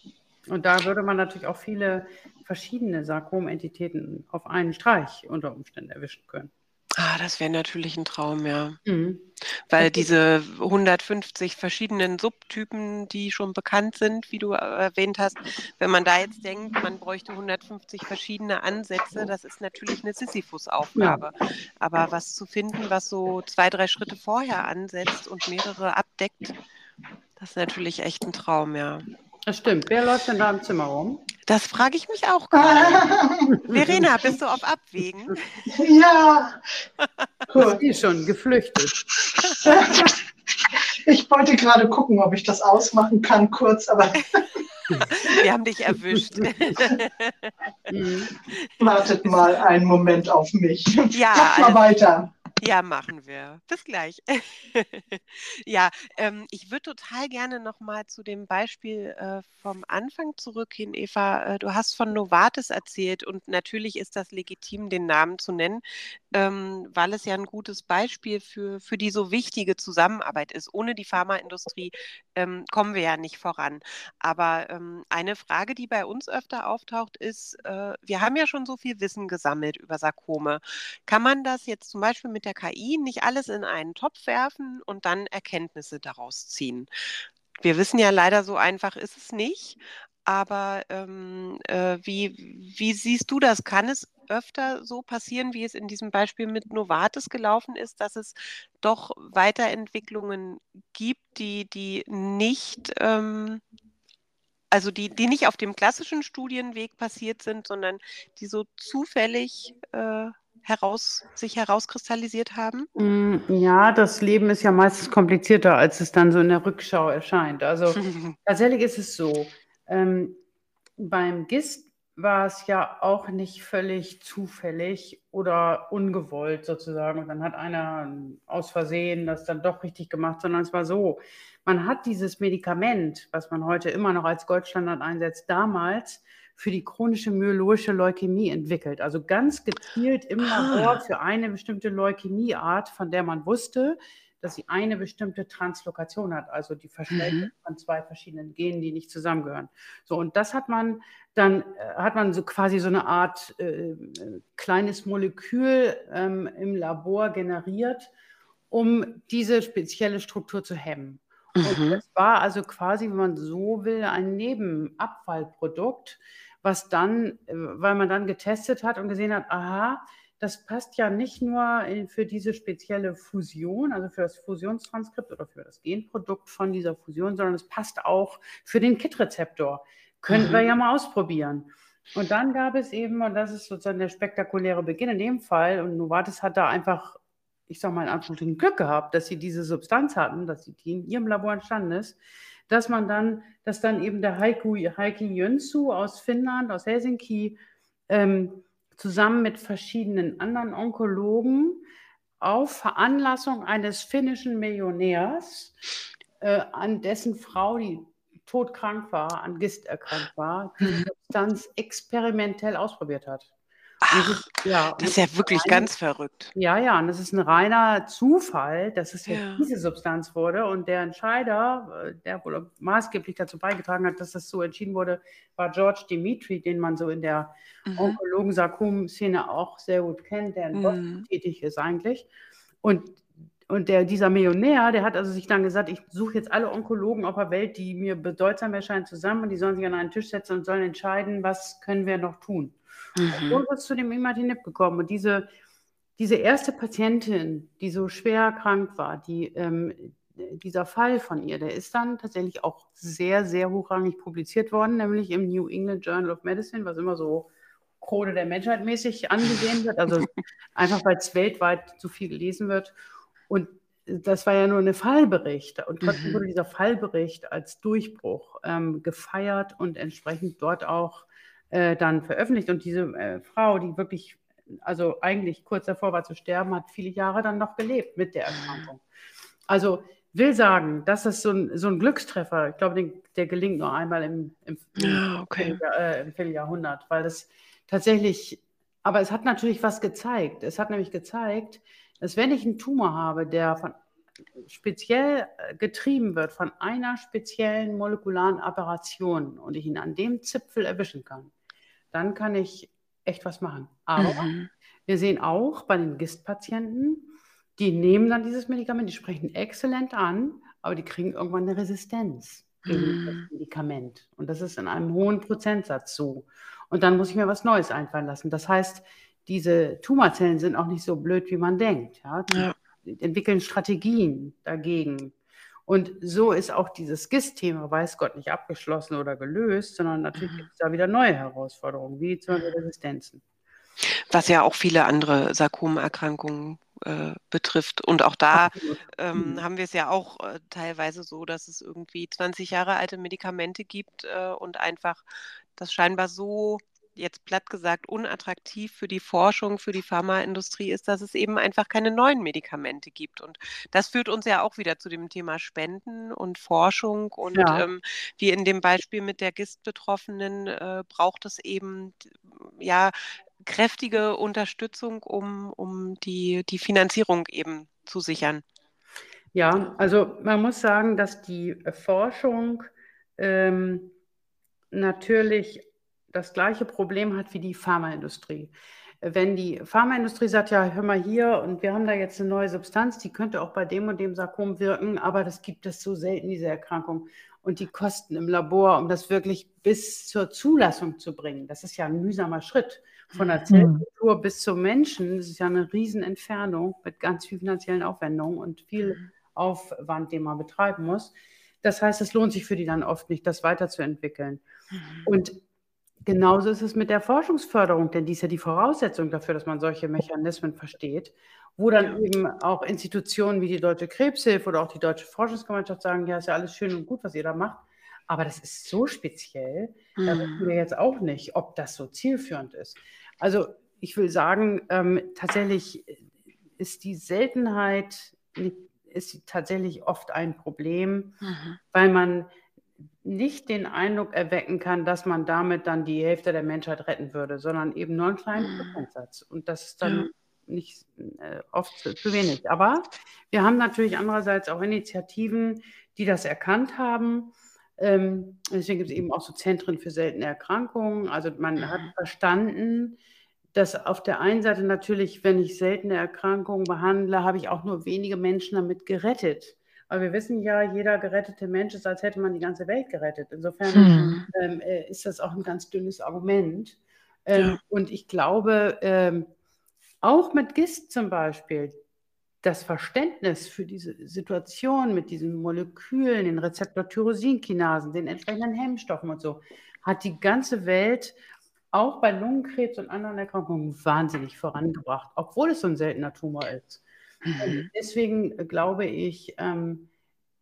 Und da würde man natürlich auch viele verschiedene Sarkomentitäten auf einen Streich unter Umständen erwischen können. Ah, das wäre natürlich ein Traum, ja. Mhm. Weil diese 150 verschiedenen Subtypen, die schon bekannt sind, wie du erwähnt hast, wenn man da jetzt denkt, man bräuchte 150 verschiedene Ansätze, das ist natürlich eine Sisyphus-Aufgabe. Ja. Aber was zu finden, was so zwei, drei Schritte vorher ansetzt und mehrere abdeckt, das ist natürlich echt ein Traum, ja. Das stimmt. Wer läuft denn da im Zimmer rum? Das frage ich mich auch gerade. Verena, bist du auf Abwägen? Ja. Cool. Die schon geflüchtet. ich wollte gerade gucken, ob ich das ausmachen kann, kurz, aber. Wir haben dich erwischt. Wartet mal einen Moment auf mich. Ja, Mach mal weiter. Ja, machen wir. Bis gleich. ja, ähm, ich würde total gerne noch mal zu dem Beispiel äh, vom Anfang zurückgehen, Eva. Äh, du hast von Novartis erzählt und natürlich ist das legitim, den Namen zu nennen, ähm, weil es ja ein gutes Beispiel für, für die so wichtige Zusammenarbeit ist. Ohne die Pharmaindustrie ähm, kommen wir ja nicht voran. Aber ähm, eine Frage, die bei uns öfter auftaucht, ist, äh, wir haben ja schon so viel Wissen gesammelt über Sarkome. Kann man das jetzt zum Beispiel mit der KI nicht alles in einen Topf werfen und dann Erkenntnisse daraus ziehen. Wir wissen ja leider, so einfach ist es nicht. Aber ähm, äh, wie, wie siehst du das? Kann es öfter so passieren, wie es in diesem Beispiel mit Novartis gelaufen ist, dass es doch Weiterentwicklungen gibt, die, die nicht, ähm, also die, die nicht auf dem klassischen Studienweg passiert sind, sondern die so zufällig äh, heraus, sich herauskristallisiert haben? Mm, ja, das Leben ist ja meistens komplizierter, als es dann so in der Rückschau erscheint. Also tatsächlich ist es so. Ähm, beim GIST war es ja auch nicht völlig zufällig oder ungewollt sozusagen. Und dann hat einer aus Versehen das dann doch richtig gemacht, sondern es war so. Man hat dieses Medikament, was man heute immer noch als Goldstandard einsetzt, damals für die chronische myeloische Leukämie entwickelt. Also ganz gezielt im Labor ah. für eine bestimmte Leukämieart, von der man wusste, dass sie eine bestimmte Translokation hat, also die Verschmelzung mhm. von zwei verschiedenen Genen, die nicht zusammengehören. So, und das hat man dann, äh, hat man so quasi so eine Art äh, kleines Molekül ähm, im Labor generiert, um diese spezielle Struktur zu hemmen. Und mhm. das war also quasi, wenn man so will, ein Nebenabfallprodukt, was dann, äh, weil man dann getestet hat und gesehen hat, aha, das passt ja nicht nur für diese spezielle Fusion, also für das Fusionstranskript oder für das Genprodukt von dieser Fusion, sondern es passt auch für den KIT-Rezeptor. Könnten mhm. wir ja mal ausprobieren. Und dann gab es eben, und das ist sozusagen der spektakuläre Beginn in dem Fall, und Novartis hat da einfach, ich sag mal in Anführungsstrichen, Glück gehabt, dass sie diese Substanz hatten, dass die in ihrem Labor entstanden ist, dass man dann, dass dann eben der Heikki Jönssu aus Finnland, aus Helsinki, ähm, zusammen mit verschiedenen anderen Onkologen auf Veranlassung eines finnischen Millionärs, äh, an dessen Frau, die todkrank war, an Gist erkrankt war, die Substanz experimentell ausprobiert hat. Ach, das ist, ja, das ist ja wirklich rein, ganz verrückt. Ja, ja, und das ist ein reiner Zufall, dass es ja. diese Substanz wurde. Und der Entscheider, äh, der wohl maßgeblich dazu beigetragen hat, dass das so entschieden wurde, war George Dimitri, den man so in der mhm. Onkologen-Sarkom-Szene auch sehr gut kennt, der in Boston mhm. tätig ist eigentlich. Und und der, dieser Millionär, der hat also sich dann gesagt, ich suche jetzt alle Onkologen auf der Welt, die mir bedeutsam erscheinen, zusammen und die sollen sich an einen Tisch setzen und sollen entscheiden, was können wir noch tun. Mhm. Und ist zu dem Imatinib gekommen. Und diese, diese erste Patientin, die so schwer krank war, die, ähm, dieser Fall von ihr, der ist dann tatsächlich auch sehr, sehr hochrangig publiziert worden, nämlich im New England Journal of Medicine, was immer so Krone der Menschheit mäßig angesehen wird, also einfach weil es weltweit so viel gelesen wird. Und das war ja nur ein Fallbericht. Und trotzdem mhm. wurde dieser Fallbericht als Durchbruch ähm, gefeiert und entsprechend dort auch äh, dann veröffentlicht. Und diese äh, Frau, die wirklich, also eigentlich kurz davor war zu sterben, hat viele Jahre dann noch gelebt mit der Erkrankung. Also will sagen, dass das so ein, so ein Glückstreffer, ich glaube, den, der gelingt nur einmal im, im, okay. im, äh, im Vierteljahrhundert, weil das tatsächlich, aber es hat natürlich was gezeigt. Es hat nämlich gezeigt, dass wenn ich einen Tumor habe, der von speziell äh, getrieben wird von einer speziellen molekularen Operation und ich ihn an dem Zipfel erwischen kann, dann kann ich echt was machen. Aber mhm. wir sehen auch bei den GIST-Patienten, die nehmen dann dieses Medikament, die sprechen exzellent an, aber die kriegen irgendwann eine Resistenz gegen mhm. das Medikament. Und das ist in einem hohen Prozentsatz so. Und dann muss ich mir was Neues einfallen lassen. Das heißt, diese Tumorzellen sind auch nicht so blöd, wie man denkt. Ja? Die ja. entwickeln Strategien dagegen. Und so ist auch dieses GIST-Thema, weiß Gott, nicht abgeschlossen oder gelöst, sondern natürlich mhm. gibt es da wieder neue Herausforderungen, wie zum Beispiel Resistenzen. Was ja auch viele andere Sarkomerkrankungen äh, betrifft. Und auch da ähm, mhm. haben wir es ja auch äh, teilweise so, dass es irgendwie 20 Jahre alte Medikamente gibt äh, und einfach das scheinbar so jetzt platt gesagt unattraktiv für die Forschung, für die Pharmaindustrie ist, dass es eben einfach keine neuen Medikamente gibt. Und das führt uns ja auch wieder zu dem Thema Spenden und Forschung. Und ja. ähm, wie in dem Beispiel mit der GIST-Betroffenen äh, braucht es eben ja kräftige Unterstützung, um, um die, die Finanzierung eben zu sichern. Ja, also man muss sagen, dass die Forschung ähm, natürlich das gleiche Problem hat wie die Pharmaindustrie. Wenn die Pharmaindustrie sagt, ja, hör mal hier, und wir haben da jetzt eine neue Substanz, die könnte auch bei dem und dem Sarkom wirken, aber das gibt es so selten, diese Erkrankung. Und die Kosten im Labor, um das wirklich bis zur Zulassung zu bringen, das ist ja ein mühsamer Schritt. Von der mhm. Zellkultur mhm. bis zum Menschen, das ist ja eine Riesenentfernung mit ganz viel finanziellen Aufwendungen und viel mhm. Aufwand, den man betreiben muss. Das heißt, es lohnt sich für die dann oft nicht, das weiterzuentwickeln. Mhm. Und Genauso ist es mit der Forschungsförderung, denn die ist ja die Voraussetzung dafür, dass man solche Mechanismen versteht, wo dann eben auch Institutionen wie die Deutsche Krebshilfe oder auch die Deutsche Forschungsgemeinschaft sagen, ja, ist ja alles schön und gut, was ihr da macht, aber das ist so speziell, mhm. da wissen wir jetzt auch nicht, ob das so zielführend ist. Also ich will sagen, ähm, tatsächlich ist die Seltenheit ist tatsächlich oft ein Problem, mhm. weil man nicht den Eindruck erwecken kann, dass man damit dann die Hälfte der Menschheit retten würde, sondern eben nur einen kleinen mhm. Prozentsatz. Und das ist dann nicht äh, oft zu, zu, wenig. Aber wir haben natürlich andererseits auch Initiativen, die das erkannt haben. Ähm, deswegen gibt es eben auch so Zentren für seltene Erkrankungen. Also man mhm. hat verstanden, dass auf der einen Seite natürlich, wenn ich seltene Erkrankungen behandle, habe ich auch nur wenige Menschen damit gerettet. Aber wir wissen ja, jeder gerettete Mensch ist, als hätte man die ganze Welt gerettet. Insofern hm. ähm, äh, ist das auch ein ganz dünnes Argument. Ähm, ja. Und ich glaube, ähm, auch mit GIST zum Beispiel, das Verständnis für diese Situation mit diesen Molekülen, den Rezeptor-Tyrosinkinasen, den entsprechenden Hemmstoffen und so, hat die ganze Welt auch bei Lungenkrebs und anderen Erkrankungen wahnsinnig vorangebracht, obwohl es so ein seltener Tumor ist. Mhm. Deswegen glaube ich, ähm,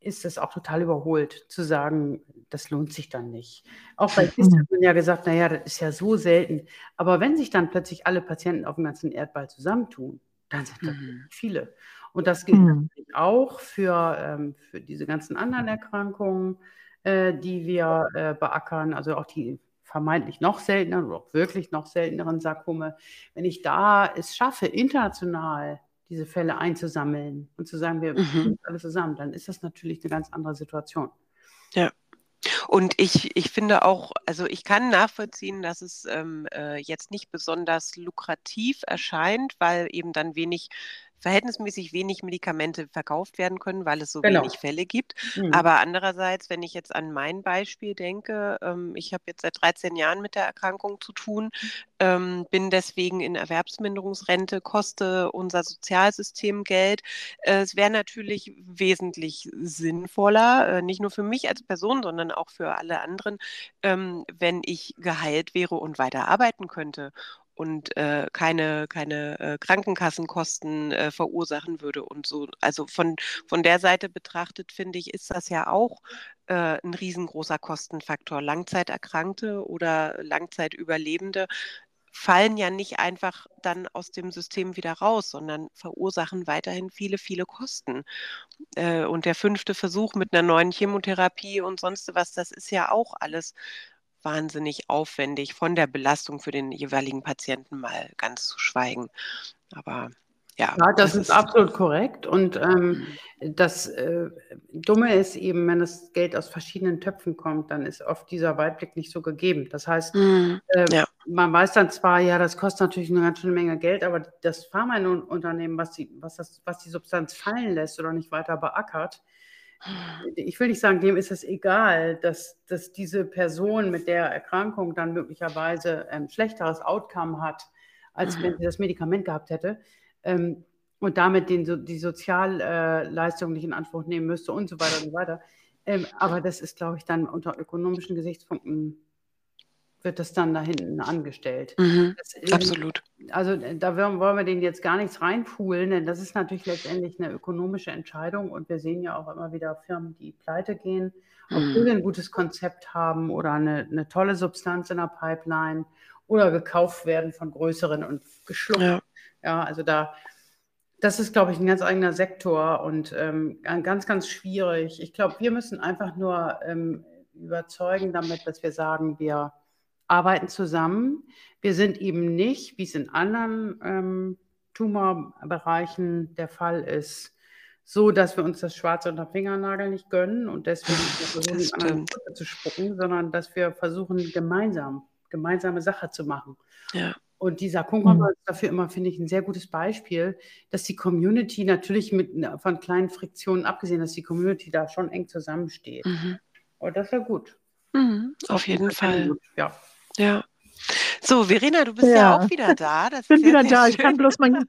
ist es auch total überholt zu sagen, das lohnt sich dann nicht. Auch bei KISS hat man ja gesagt, naja, das ist ja so selten. Aber wenn sich dann plötzlich alle Patienten auf dem ganzen Erdball zusammentun, dann sind das mhm. viele. Und das gilt mhm. auch für, ähm, für diese ganzen anderen Erkrankungen, äh, die wir äh, beackern, also auch die vermeintlich noch selteneren oder auch wirklich noch selteneren Sarkome. Wenn ich da es schaffe, international diese Fälle einzusammeln und zu sagen, wir mhm. alles zusammen, dann ist das natürlich eine ganz andere Situation. Ja. Und ich, ich finde auch, also ich kann nachvollziehen, dass es ähm, äh, jetzt nicht besonders lukrativ erscheint, weil eben dann wenig verhältnismäßig wenig Medikamente verkauft werden können, weil es so genau. wenig Fälle gibt. Mhm. Aber andererseits, wenn ich jetzt an mein Beispiel denke, ähm, ich habe jetzt seit 13 Jahren mit der Erkrankung zu tun, ähm, bin deswegen in Erwerbsminderungsrente, koste unser Sozialsystem Geld. Äh, es wäre natürlich wesentlich sinnvoller, äh, nicht nur für mich als Person, sondern auch für alle anderen, ähm, wenn ich geheilt wäre und weiter arbeiten könnte und äh, keine, keine äh, Krankenkassenkosten äh, verursachen würde und so. Also von, von der Seite betrachtet, finde ich, ist das ja auch äh, ein riesengroßer Kostenfaktor. Langzeiterkrankte oder Langzeitüberlebende fallen ja nicht einfach dann aus dem System wieder raus, sondern verursachen weiterhin viele, viele Kosten. Äh, und der fünfte Versuch mit einer neuen Chemotherapie und sonst was, das ist ja auch alles wahnsinnig aufwendig, von der Belastung für den jeweiligen Patienten mal ganz zu schweigen. Aber ja. Ja, das, das ist, ist, absolut korrekt. Und ähm, mhm. das äh, Dumme ist eben, wenn das Geld aus verschiedenen Töpfen kommt, dann ist oft dieser Weitblick nicht so gegeben. Das heißt, mm, äh, ja. man weiß dann zwar, ja, das kostet natürlich eine ganz schöne Menge Geld, aber das Pharmaunternehmen, was die, was, das, was die Substanz fallen lässt oder nicht weiter beackert, ich will nicht sagen, dem ist es egal, dass, dass diese Person mit der Erkrankung dann möglicherweise ein schlechteres Outcome hat, als wenn sie das Medikament gehabt hätte ähm, und damit den, die Sozialleistung nicht in Anspruch nehmen müsste und so weiter und so weiter. Ähm, aber das ist, glaube ich, dann unter ökonomischen Gesichtspunkten wird das dann da hinten angestellt. Mhm, das, absolut. Also äh, da wollen wir denen jetzt gar nichts reinfuhlen, denn das ist natürlich letztendlich eine ökonomische Entscheidung und wir sehen ja auch immer wieder Firmen, die pleite gehen, obwohl mhm. wir ein gutes Konzept haben oder eine, eine, tolle Substanz in der Pipeline oder gekauft werden von größeren und geschluckt. Ja, ja also da, das ist, glaube ich, ein ganz eigener Sektor und ähm, ganz, ganz schwierig. Ich glaube, wir müssen einfach nur ähm, überzeugen damit, dass wir sagen, wir arbeiten zusammen. Wir sind eben nicht, wie es in anderen ähm, Tumorbereichen der Fall ist, so, dass wir uns das Schwarze unter Fingernagel nicht gönnen und deswegen versuchen, anderen zu spucken, sondern dass wir versuchen, gemeinsam, gemeinsame Sache zu machen. Ja. Und dieser Kongress mhm. ist dafür immer, finde ich, ein sehr gutes Beispiel, dass die Community natürlich mit, von kleinen Friktionen abgesehen, dass die Community da schon eng zusammensteht. Mhm. Und das wäre gut. Mhm, auf jeden Fall. Gut. Ja. Ja. So, Verena, du bist ja, ja auch wieder da. Ich bin wieder da. Schön. Ich kann bloß, mein,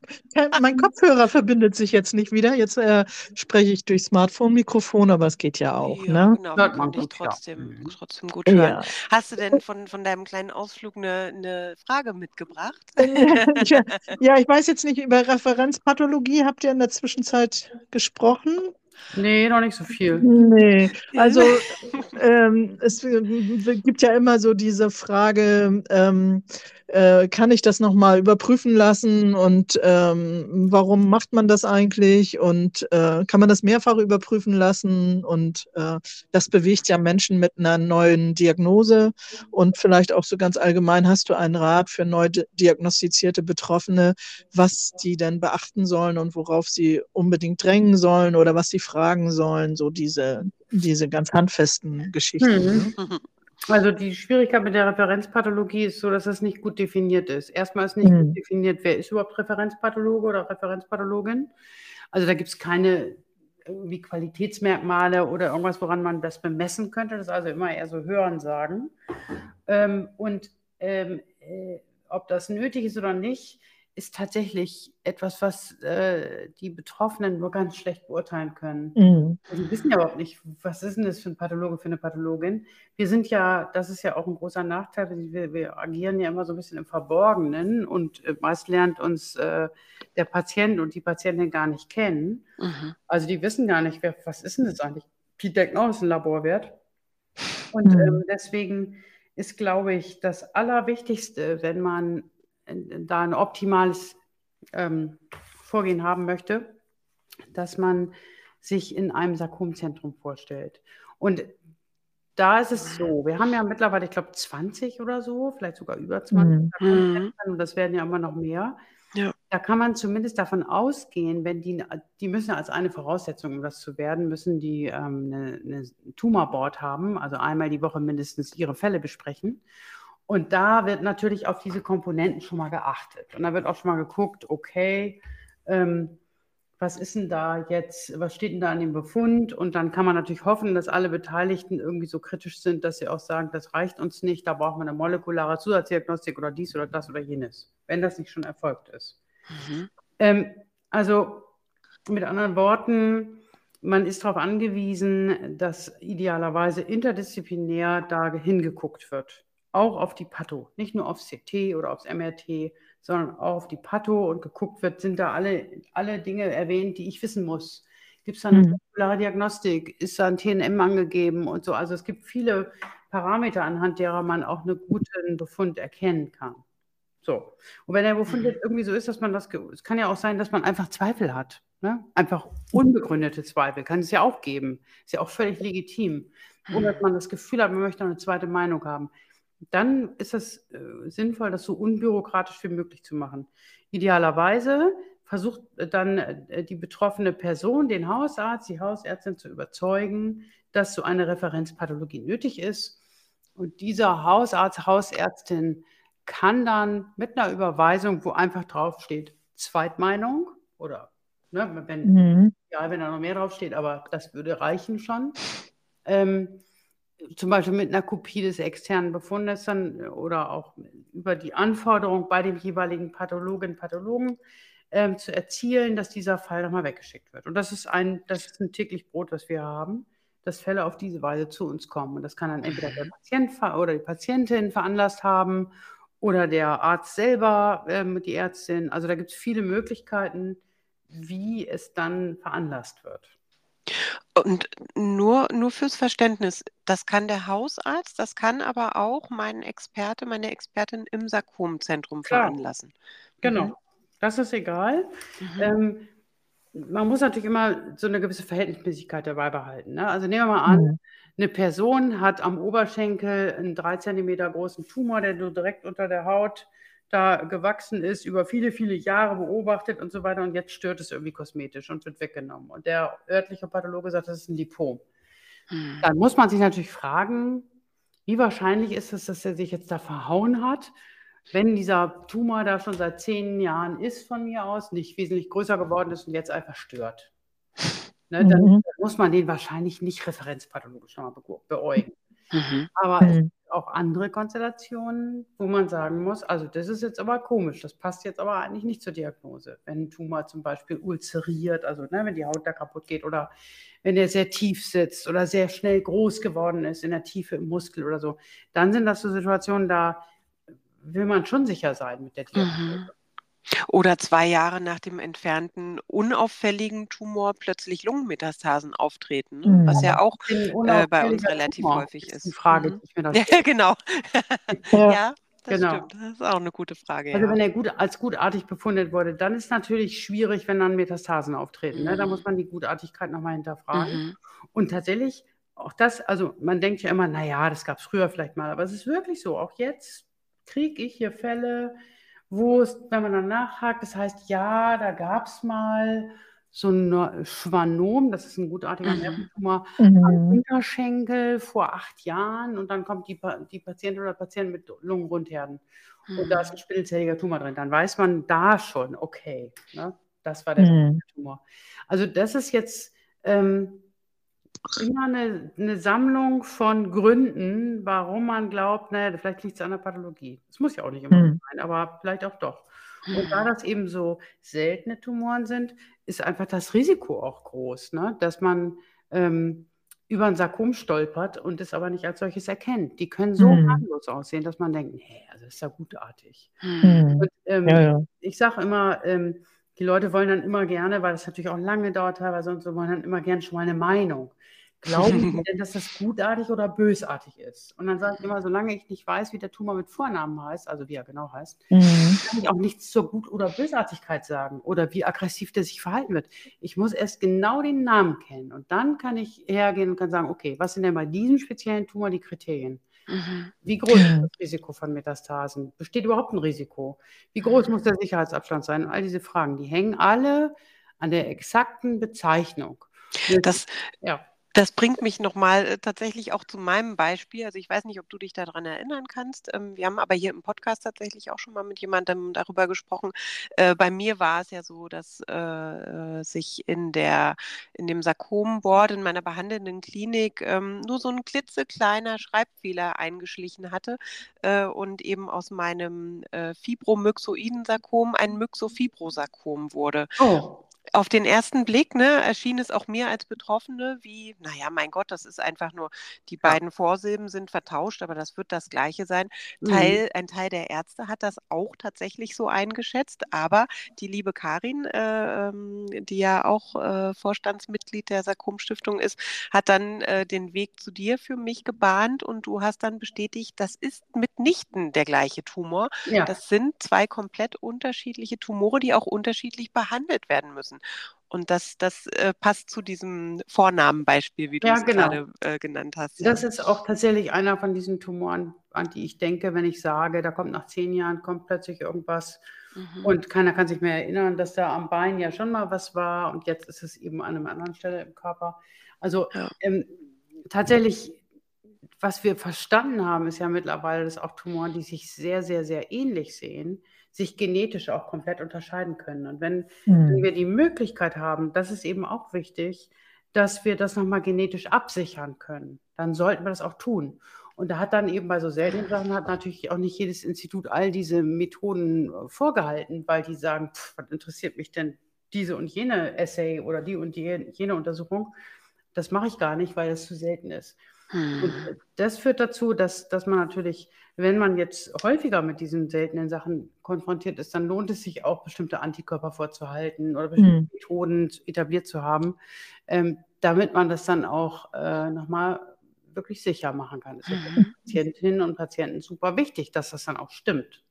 mein Kopfhörer verbindet sich jetzt nicht wieder. Jetzt äh, spreche ich durch Smartphone-Mikrofon, aber es geht ja auch. Ja, ne? Genau, man kann dich trotzdem, ja. trotzdem gut hören. Ja. Hast du denn von, von deinem kleinen Ausflug eine, eine Frage mitgebracht? ja, ich weiß jetzt nicht, über Referenzpathologie habt ihr in der Zwischenzeit gesprochen? Nee, noch nicht so viel. Nee, also ähm, es gibt ja immer so diese Frage, ähm, äh, kann ich das nochmal überprüfen lassen und ähm, warum macht man das eigentlich und äh, kann man das mehrfach überprüfen lassen und äh, das bewegt ja Menschen mit einer neuen Diagnose und vielleicht auch so ganz allgemein hast du einen Rat für neu diagnostizierte Betroffene, was die denn beachten sollen und worauf sie unbedingt drängen sollen oder was sie fragen sollen, so diese, diese ganz handfesten Geschichten. Mhm. Ne? Also die Schwierigkeit mit der Referenzpathologie ist so, dass es nicht gut definiert ist. Erstmal ist nicht mhm. gut definiert, wer ist überhaupt Referenzpathologe oder Referenzpathologin. Also da gibt es keine irgendwie Qualitätsmerkmale oder irgendwas, woran man das bemessen könnte. Das ist also immer eher so Hören sagen. Ähm, und ähm, äh, ob das nötig ist oder nicht, ist tatsächlich etwas, was äh, die Betroffenen nur ganz schlecht beurteilen können. Mhm. Also die wissen ja überhaupt nicht, was ist denn das für ein Pathologe, für eine Pathologin. Wir sind ja, das ist ja auch ein großer Nachteil, wir, wir agieren ja immer so ein bisschen im Verborgenen und äh, meist lernt uns äh, der Patient und die Patientin gar nicht kennen. Mhm. Also die wissen gar nicht, wer, was ist denn das eigentlich? Die denken, oh, ist ein Laborwert. Und mhm. ähm, deswegen ist, glaube ich, das Allerwichtigste, wenn man da ein optimales ähm, Vorgehen haben möchte, dass man sich in einem Sarkomzentrum vorstellt. Und da ist es so, wir haben ja mittlerweile, ich glaube, 20 oder so, vielleicht sogar über 20 mhm. und das werden ja immer noch mehr. Ja. Da kann man zumindest davon ausgehen, wenn die, die müssen als eine Voraussetzung, um das zu werden, müssen die ähm, eine, eine Tumorboard haben, also einmal die Woche mindestens ihre Fälle besprechen. Und da wird natürlich auf diese Komponenten schon mal geachtet. Und da wird auch schon mal geguckt, okay, ähm, was ist denn da jetzt, was steht denn da an dem Befund? Und dann kann man natürlich hoffen, dass alle Beteiligten irgendwie so kritisch sind, dass sie auch sagen, das reicht uns nicht, da braucht man eine molekulare Zusatzdiagnostik oder dies oder das oder jenes, wenn das nicht schon erfolgt ist. Mhm. Ähm, also mit anderen Worten, man ist darauf angewiesen, dass idealerweise interdisziplinär da hingeguckt wird auch auf die Patho, nicht nur aufs CT oder aufs MRT, sondern auch auf die Patho und geguckt wird, sind da alle, alle Dinge erwähnt, die ich wissen muss. Gibt es da eine mhm. Diagnostik? Ist da ein TNM angegeben und so? Also es gibt viele Parameter, anhand derer man auch einen guten Befund erkennen kann. So. Und wenn der Befund jetzt irgendwie so ist, dass man das, es kann ja auch sein, dass man einfach Zweifel hat. Ne? Einfach unbegründete Zweifel kann es ja auch geben. Ist ja auch völlig legitim. Oder dass man das Gefühl hat, man möchte eine zweite Meinung haben dann ist es äh, sinnvoll, das so unbürokratisch wie möglich zu machen. Idealerweise versucht äh, dann äh, die betroffene Person, den Hausarzt, die Hausärztin zu überzeugen, dass so eine Referenzpathologie nötig ist. Und dieser Hausarzt, Hausärztin kann dann mit einer Überweisung, wo einfach draufsteht, Zweitmeinung oder ne, wenn, mhm. ja, wenn da noch mehr draufsteht, aber das würde reichen schon. Ähm, zum Beispiel mit einer Kopie des externen Befundes dann oder auch über die Anforderung bei dem jeweiligen Pathologen, Pathologen ähm, zu erzielen, dass dieser Fall nochmal weggeschickt wird. Und das ist ein, das ist ein täglich Brot, was wir haben, dass Fälle auf diese Weise zu uns kommen. Und das kann dann entweder der Patient oder die Patientin veranlasst haben oder der Arzt selber, ähm, die Ärztin. Also da gibt es viele Möglichkeiten, wie es dann veranlasst wird. Und nur, nur fürs Verständnis, das kann der Hausarzt, das kann aber auch mein Experte, meine Expertin im Sarkomzentrum veranlassen. Genau, mhm. das ist egal. Mhm. Ähm, man muss natürlich immer so eine gewisse Verhältnismäßigkeit dabei behalten. Ne? Also nehmen wir mal an, mhm. eine Person hat am Oberschenkel einen drei Zentimeter großen Tumor, der so direkt unter der Haut da gewachsen ist, über viele, viele Jahre beobachtet und so weiter. Und jetzt stört es irgendwie kosmetisch und wird weggenommen. Und der örtliche Pathologe sagt, das ist ein Lipom. Hm. Dann muss man sich natürlich fragen, wie wahrscheinlich ist es, dass er sich jetzt da verhauen hat, wenn dieser Tumor da schon seit zehn Jahren ist von mir aus, nicht wesentlich größer geworden ist und jetzt einfach stört. Ne, dann mhm. muss man den wahrscheinlich nicht referenzpathologisch nochmal beäugen. Mhm. Aber mhm. Auch andere Konstellationen, wo man sagen muss, also das ist jetzt aber komisch, das passt jetzt aber eigentlich nicht zur Diagnose. Wenn ein Tumor zum Beispiel ulzeriert, also ne, wenn die Haut da kaputt geht oder wenn der sehr tief sitzt oder sehr schnell groß geworden ist in der Tiefe im Muskel oder so, dann sind das so Situationen, da will man schon sicher sein mit der Diagnose. Mhm. Oder zwei Jahre nach dem entfernten unauffälligen Tumor plötzlich Lungenmetastasen auftreten, ne? was ja auch äh, bei uns relativ Tumor häufig ist. Die Frage, mhm. die ich mir da Ja, genau. ja. ja. Das genau. stimmt. Das ist auch eine gute Frage. Also ja. wenn er gut, als gutartig befunden wurde, dann ist es natürlich schwierig, wenn dann Metastasen auftreten. Mhm. Ne? Da muss man die Gutartigkeit nochmal hinterfragen. Mhm. Und tatsächlich, auch das, also man denkt ja immer, naja, das gab es früher vielleicht mal, aber es ist wirklich so. Auch jetzt kriege ich hier Fälle, wo es, wenn man dann nachhakt, das heißt, ja, da gab es mal so ein Schwannom, das ist ein gutartiger mhm. Nerventumor, mhm. am Unterschenkel vor acht Jahren und dann kommt die, die Patientin oder Patient mit Lungenrundherden mhm. und da ist ein mhm. spindelzelliger Tumor drin. Dann weiß man da schon, okay, ne, das war der mhm. Tumor. Also das ist jetzt ähm, immer eine, eine, Sammlung von Gründen, warum man glaubt, naja, vielleicht liegt es an der Pathologie. Das muss ja auch nicht immer mhm. sein, aber vielleicht auch doch. Und da das eben so seltene Tumoren sind, ist einfach das Risiko auch groß, ne? dass man ähm, über ein Sarkom stolpert und es aber nicht als solches erkennt. Die können so Mhm. harmlos aussehen, dass man denkt, nee, also das ist ja gutartig. Mhm. Und, ähm, Ja, ja. ich sage immer, ähm, die Leute wollen dann immer gerne, weil das natürlich auch lange dauert teilweise und so, wollen dann immer gerne schon mal eine Meinung. Glauben Sie denn, dass das gutartig oder bösartig ist? Und dann sage ich immer, solange ich nicht weiß, wie der Tumor mit Vornamen heißt, also wie er genau heißt, Mhm. kann ich auch nichts zur Gut- oder Bösartigkeit sagen oder wie aggressiv der sich verhalten wird. Ich muss erst genau den Namen kennen und dann kann ich hergehen und kann sagen, okay, was sind denn bei diesem speziellen Tumor die Kriterien? Mhm. Wie groß ist das Risiko von Metastasen? Besteht überhaupt ein Risiko? Wie groß muss der Sicherheitsabstand sein? Und all diese Fragen, die hängen alle an der exakten Bezeichnung. Das, ja. Das bringt mich nochmal äh, tatsächlich auch zu meinem Beispiel. Also ich weiß nicht, ob du dich daran erinnern kannst. Ähm, wir haben aber hier im Podcast tatsächlich auch schon mal mit jemandem darüber gesprochen. Äh, bei mir war es ja so, dass äh, sich in der in dem Sarkomboard in meiner behandelnden Klinik ähm, nur so ein klitzekleiner Schreibfehler eingeschlichen hatte und eben aus meinem äh, fibromyxoiden Sarkom ein Myxofibrosarkom wurde. Oh, Auf den ersten Blick ne, erschien es auch mir als Betroffene wie, naja, mein Gott, das ist einfach nur, die beiden Vorsilben sind vertauscht, aber das wird das Gleiche sein. Mhm. Teil, ein Teil der Ärzte hat das auch tatsächlich so eingeschätzt, aber die liebe Karin, äh, ähm, die ja auch äh, Vorstandsmitglied der Sarkom-Stiftung ist, hat dann äh, den Weg zu dir für mich gebahnt und du hast dann bestätigt, das ist mitnichten der gleiche Tumor. ja. Das sind zwei komplett unterschiedliche Tumore, die auch unterschiedlich behandelt werden müssen. Und das, das äh, passt zu diesem Vornamenbeispiel, wie du Ja, es genau. gerade äh, genannt hast. ja. Das ist auch tatsächlich einer von diesen Tumoren, an die ich denke, wenn ich sage, da kommt nach zehn Jahren kommt plötzlich irgendwas Mhm. und keiner kann sich mehr erinnern, dass da am Bein ja schon mal was war und jetzt ist es eben an einer anderen Stelle im Körper. Also Ja. ähm, tatsächlich, was wir verstanden haben, ist ja mittlerweile, dass auch Tumoren, die sich sehr, sehr, sehr ähnlich sehen, sich genetisch auch komplett unterscheiden können. Und wenn wenn Mhm. wir die Möglichkeit haben, das ist eben auch wichtig, dass wir das nochmal genetisch absichern können, dann sollten wir das auch tun. Und da hat dann eben bei so seltenen Sachen hat natürlich auch nicht jedes Institut all diese Methoden äh, vorgehalten, weil die sagen, pff, was interessiert mich denn diese und jene Essay oder die und die, jene Untersuchung? Das mache ich gar nicht, weil das zu selten ist. Und Hm. das führt dazu, dass, dass man natürlich, wenn man jetzt häufiger mit diesen seltenen Sachen konfrontiert ist, dann lohnt es sich auch, bestimmte Antikörper vorzuhalten oder bestimmte Mhm. Methoden etabliert zu haben, ähm, damit man das dann auch äh, nochmal wirklich sicher machen kann. Das ist Mhm. Patientinnen und Patienten super wichtig, dass das dann auch stimmt.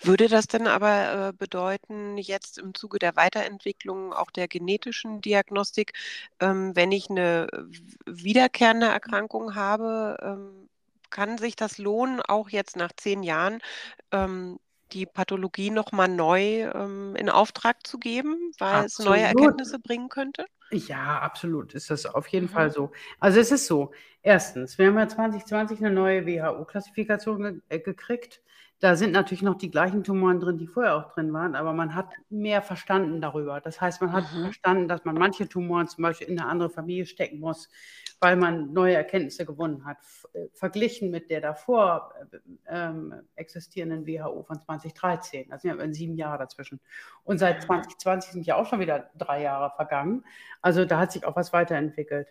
Würde das denn aber äh, bedeuten, jetzt im Zuge der Weiterentwicklung auch der genetischen Diagnostik, ähm, wenn ich eine w- wiederkehrende Erkrankung habe, ähm, kann sich das lohnen, auch jetzt nach zehn Jahren ähm, die Pathologie nochmal neu in Auftrag zu geben, weil es neue Absolut. Erkenntnisse bringen könnte? Ja, absolut ist das auf jeden Mhm. Fall so. Also es ist so, erstens, wir haben ja 2020 eine neue WHO-Klassifikation ge äh, gekriegt. Da sind natürlich noch die gleichen Tumoren drin, die vorher auch drin waren, aber man hat mehr verstanden darüber. Das heißt, man hat Mhm. verstanden, dass man manche Tumoren zum Beispiel in eine andere Familie stecken muss, weil man neue Erkenntnisse gewonnen hat, äh, verglichen mit der davor äh, ähm, existierenden WHO von 2013. Da sind ja sieben Jahre dazwischen. Und seit 2020 sind ja auch schon wieder drei Jahre vergangen. Also da hat sich auch was weiterentwickelt.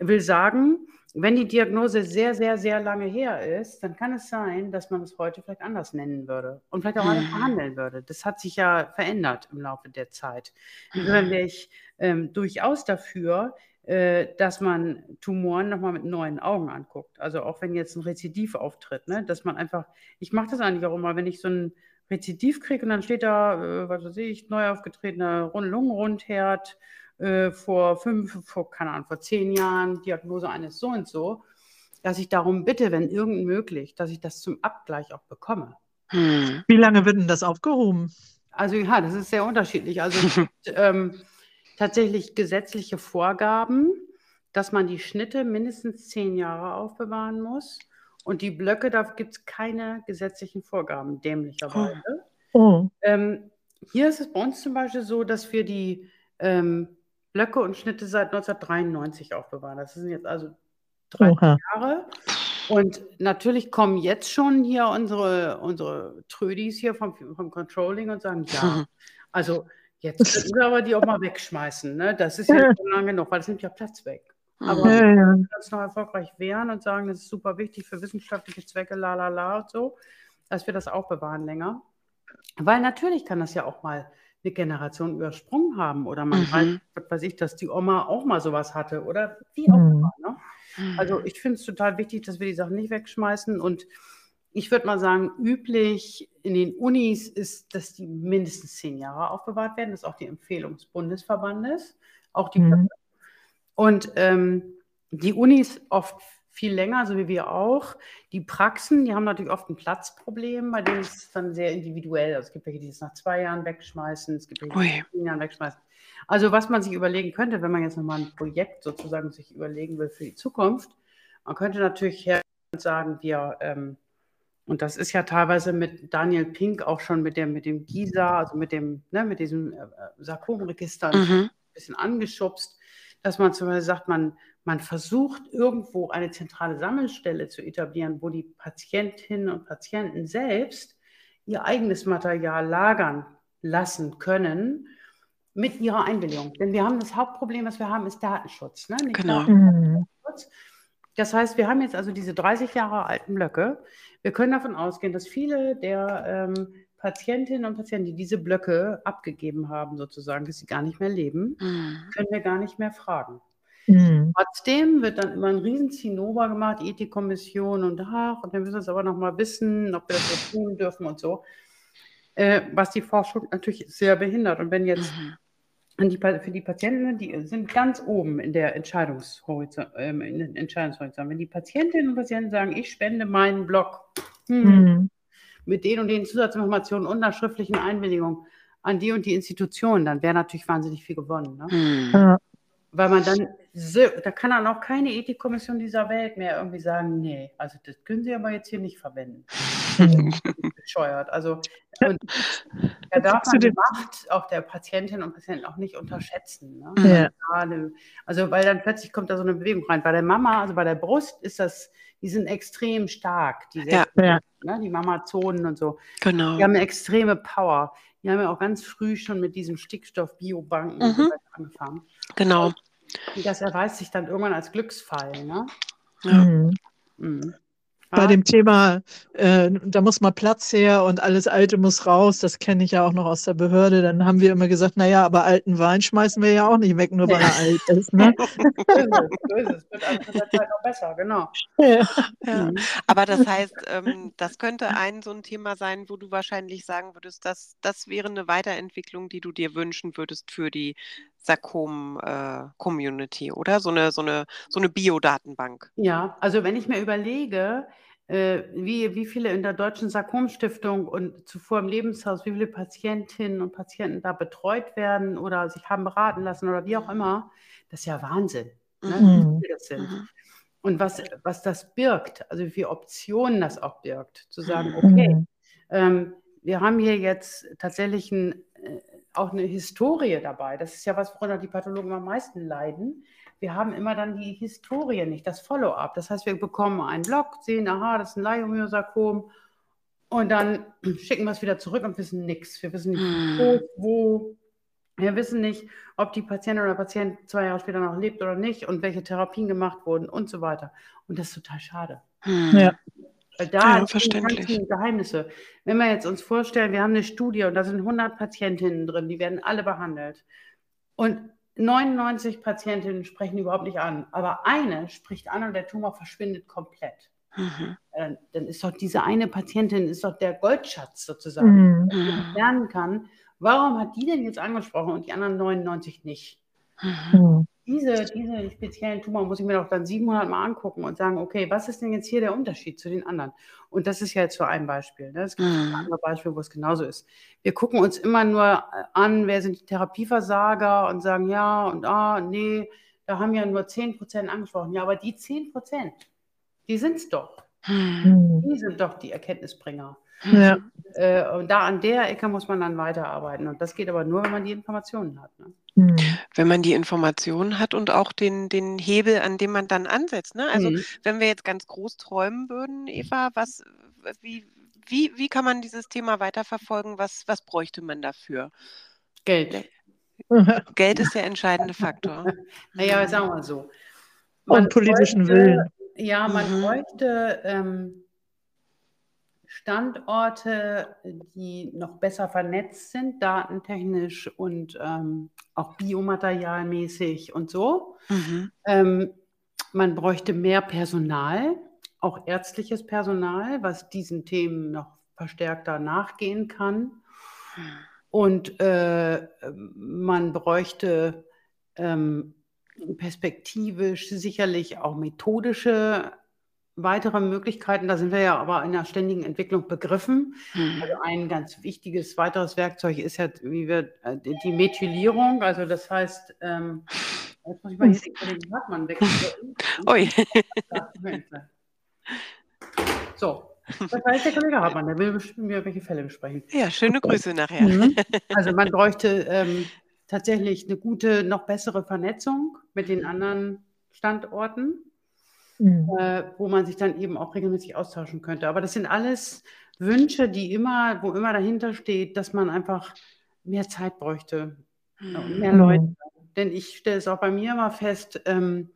Will sagen, wenn die Diagnose sehr, sehr, sehr lange her ist, dann kann es sein, dass man es heute vielleicht anders nennen würde und vielleicht auch anders Mhm. behandeln würde. Das hat sich ja verändert im Laufe der Zeit. Insofern wäre ich ähm, durchaus dafür, äh, dass man Tumoren nochmal mit neuen Augen anguckt. Also auch wenn jetzt ein Rezidiv auftritt, ne? dass man einfach, ich mache das eigentlich auch immer, wenn ich so ein Rezidiv kriege und dann steht da, äh, was weiß ich, neu aufgetretener Rund- Lungenrundherd äh, vor fünf, vor, keine Ahnung, vor zehn Jahren, Diagnose eines so und so, dass ich darum bitte, wenn irgend möglich, dass ich das zum Abgleich auch bekomme. Hm. Wie lange wird denn das aufgehoben? Also ja, das ist sehr unterschiedlich. Also es gibt ähm, tatsächlich gesetzliche Vorgaben, dass man die Schnitte mindestens zehn Jahre aufbewahren muss. Und die Blöcke, da gibt es keine gesetzlichen Vorgaben, dämlicherweise. Oh. Ähm, hier ist es bei uns zum Beispiel so, dass wir die ähm, Blöcke und Schnitte seit 1993 aufbewahren. Das sind jetzt also 30 Oha. Jahre. Und natürlich kommen jetzt schon hier unsere, unsere Trödis hier vom, vom Controlling und sagen, ja, also jetzt könnten wir aber die auch mal wegschmeißen. Ne? Das ist ja schon lange genug, weil es nimmt ja Platz weg. Aber Ja, wir ja. können uns noch erfolgreich wehren und sagen, das ist super wichtig für wissenschaftliche Zwecke, la la la und so, dass wir das auch bewahren länger. Weil natürlich kann das ja auch mal eine Generation übersprungen haben oder man Mhm. weiß, was weiß ich, dass die Oma auch mal sowas hatte oder wie auch Mhm. immer. Ne? Also ich finde es total wichtig, dass wir die Sachen nicht wegschmeißen und ich würde mal sagen, üblich in den Unis ist, dass die mindestens zehn Jahre aufbewahrt werden. Das ist auch die Empfehlung des Bundesverbandes. Auch die Mhm. und ähm, die Unis oft viel länger, so wie wir auch. Die Praxen, die haben natürlich oft ein Platzproblem, bei denen ist es dann sehr individuell. Also es gibt welche, die es nach zwei Jahren wegschmeißen, es gibt welche, die es nach zehn Jahren wegschmeißen. Also was man sich überlegen könnte, wenn man jetzt nochmal ein Projekt sozusagen sich überlegen will für die Zukunft, man könnte natürlich her und sagen, wir, ähm, und das ist ja teilweise mit Daniel Pink auch schon mit dem, mit dem GISA, also mit dem, ne, mit diesem äh, äh, Sarkomregister ein Mhm. bisschen angeschubst, dass man zum Beispiel sagt, man, man versucht irgendwo eine zentrale Sammelstelle zu etablieren, wo die Patientinnen und Patienten selbst ihr eigenes Material lagern lassen können mit ihrer Einwilligung. Denn wir haben das Hauptproblem, was wir haben, ist Datenschutz. Ne? Nicht Genau. Datenschutz. Das heißt, wir haben jetzt also diese 30 Jahre alten Blöcke. Wir können davon ausgehen, dass viele der ähm, Patientinnen und Patienten, die diese Blöcke abgegeben haben, sozusagen, dass sie gar nicht mehr leben, Mhm. können wir gar nicht mehr fragen. Mhm. Trotzdem wird dann immer ein riesen Zinnober gemacht, Ethikkommission und ach, und wir müssen es aber noch mal wissen, ob wir das so tun dürfen und so. Äh, was die Forschung natürlich sehr behindert. Und wenn jetzt Mhm. die, für die Patienten, die sind ganz oben in der Entscheidungshorizont, in den Entscheidungshorizont. Wenn die Patientinnen und Patienten sagen, ich spende meinen Blog hm, Mhm. Mit den und den Zusatzinformationen und einer schriftlichen Einwilligung an die und die Institution, dann wäre natürlich wahnsinnig viel gewonnen. Ne? Ja. Weil man dann, so, da kann dann auch keine Ethikkommission dieser Welt mehr irgendwie sagen, nee, also das können Sie aber jetzt hier nicht verwenden. Bescheuert. Also, und da darf man die Macht auch der Patientinnen und Patienten auch nicht unterschätzen. Ne? Ja. Also, weil dann plötzlich kommt da so eine Bewegung rein. Bei der Mama, also bei der Brust ist das, die sind extrem stark, die, Ja. Ja. ne, die Mamazonen und so. Genau. Die haben eine extreme Power. Die haben ja auch ganz früh schon mit diesem Stickstoff-Biobanken und so Mhm. angefangen. Genau. Und das erweist sich dann irgendwann als Glücksfall. Ne? Ja. Mhm. Mhm. Bei Ah, dem Thema, äh, da muss mal Platz her und alles Alte muss raus, das kenne ich ja auch noch aus der Behörde. Dann haben wir immer gesagt, naja, aber alten Wein schmeißen wir ja auch nicht weg, nur weil er alt ist. Ne? so ist es. Wird einfach mit der Zeit noch besser, genau. Ja. Ja. Mhm. Aber das heißt, ähm, das könnte ein so ein Thema sein, wo du wahrscheinlich sagen würdest, dass das wäre eine Weiterentwicklung, die du dir wünschen würdest für die Sarkom-Community, oder? So eine, so eine, so eine Biodatenbank. Ja, also wenn ich mir überlege, äh, wie, wie viele in der Deutschen Sarkom-Stiftung und zuvor im Lebenshaus, wie viele Patientinnen und Patienten da betreut werden oder sich haben beraten lassen oder wie auch immer, das ist ja Wahnsinn, ne? Mhm. wie viele das sind. Mhm. Und was, was das birgt, also wie viele Optionen das auch birgt, zu sagen, okay, Mhm. ähm, wir haben hier jetzt tatsächlich ein, äh, auch eine Historie dabei. Das ist ja was, worunter die Pathologen am meisten leiden. Wir haben immer dann die Historie nicht, das Follow-up. Das heißt, wir bekommen einen Blog, sehen, aha, das ist ein Leiomyosarkom und dann schicken wir es wieder zurück und wissen nichts. Wir wissen nicht, Hm. wo, wo. Wir wissen nicht, ob die Patientin oder Patient zwei Jahre später noch lebt oder nicht und welche Therapien gemacht wurden und so weiter. Und das ist total schade. Hm. Ja. Weil da Ja, die verständlich. ganzen Geheimnisse. Wenn wir jetzt uns vorstellen, wir haben eine Studie und da sind 100 Patientinnen drin, die werden alle behandelt. Und 99 Patientinnen sprechen überhaupt nicht an, aber eine spricht an und der Tumor verschwindet komplett. Mhm. Dann, dann ist doch diese eine Patientin ist doch der Goldschatz sozusagen, Mhm. den man lernen kann. Warum hat die denn jetzt angesprochen und die anderen 99 nicht? Mhm. Diese, diese speziellen Tumor muss ich mir doch dann 700 Mal angucken und sagen, okay, was ist denn jetzt hier der Unterschied zu den anderen? Und das ist ja jetzt so ein Beispiel. Ne? Es gibt Mhm. andere Beispiele, wo es genauso ist. Wir gucken uns immer nur äh, an, wer sind die Therapieversager und sagen, ja und ah, nee, da haben ja nur 10% angesprochen. Ja, aber die 10%, die sind es doch. Mhm. Die sind doch die Erkenntnisbringer. Ja. Äh, und da an der Ecke muss man dann weiterarbeiten. Und das geht aber nur, wenn man die Informationen hat. Ne? Hm. Wenn man die Informationen hat und auch den, den Hebel, an dem man dann ansetzt. Ne? Also Mhm. wenn wir jetzt ganz groß träumen würden, Eva, was, wie, wie, wie kann man dieses Thema weiterverfolgen? Was, was bräuchte man dafür? Geld. Geld ist der entscheidende Faktor. Naja, sagen wir mal so. Und politischen bräuchte- Willen. Ja, man Mhm. bräuchte ähm, Standorte, die noch besser vernetzt sind, datentechnisch und ähm, auch biomaterialmäßig und so. Mhm. Ähm, man bräuchte mehr Personal, auch ärztliches Personal, was diesen Themen noch verstärkter nachgehen kann. Und äh, man bräuchte ähm, perspektivisch sicherlich auch methodische weitere Möglichkeiten. Da sind wir ja aber in einer ständigen Entwicklung begriffen. Mhm. Also ein ganz wichtiges weiteres Werkzeug ist ja, wie wir äh, die Methylierung. Also das heißt, ähm, jetzt muss ich mal hier den Kollegen Hartmann wechseln. Ui. So, das heißt der Kollege Hartmann, der will bestimmt mir welche Fälle besprechen. Ja, schöne Grüße nachher. Mhm. Also man bräuchte ähm, tatsächlich eine gute, noch bessere Vernetzung mit den anderen Standorten, Hm. äh, wo man sich dann eben auch regelmäßig austauschen könnte. Aber das sind alles Wünsche, die immer, wo immer dahinter steht, dass man einfach mehr Zeit bräuchte und mehr Mhm. Leute. Denn ich stelle es auch bei mir immer fest, ähm,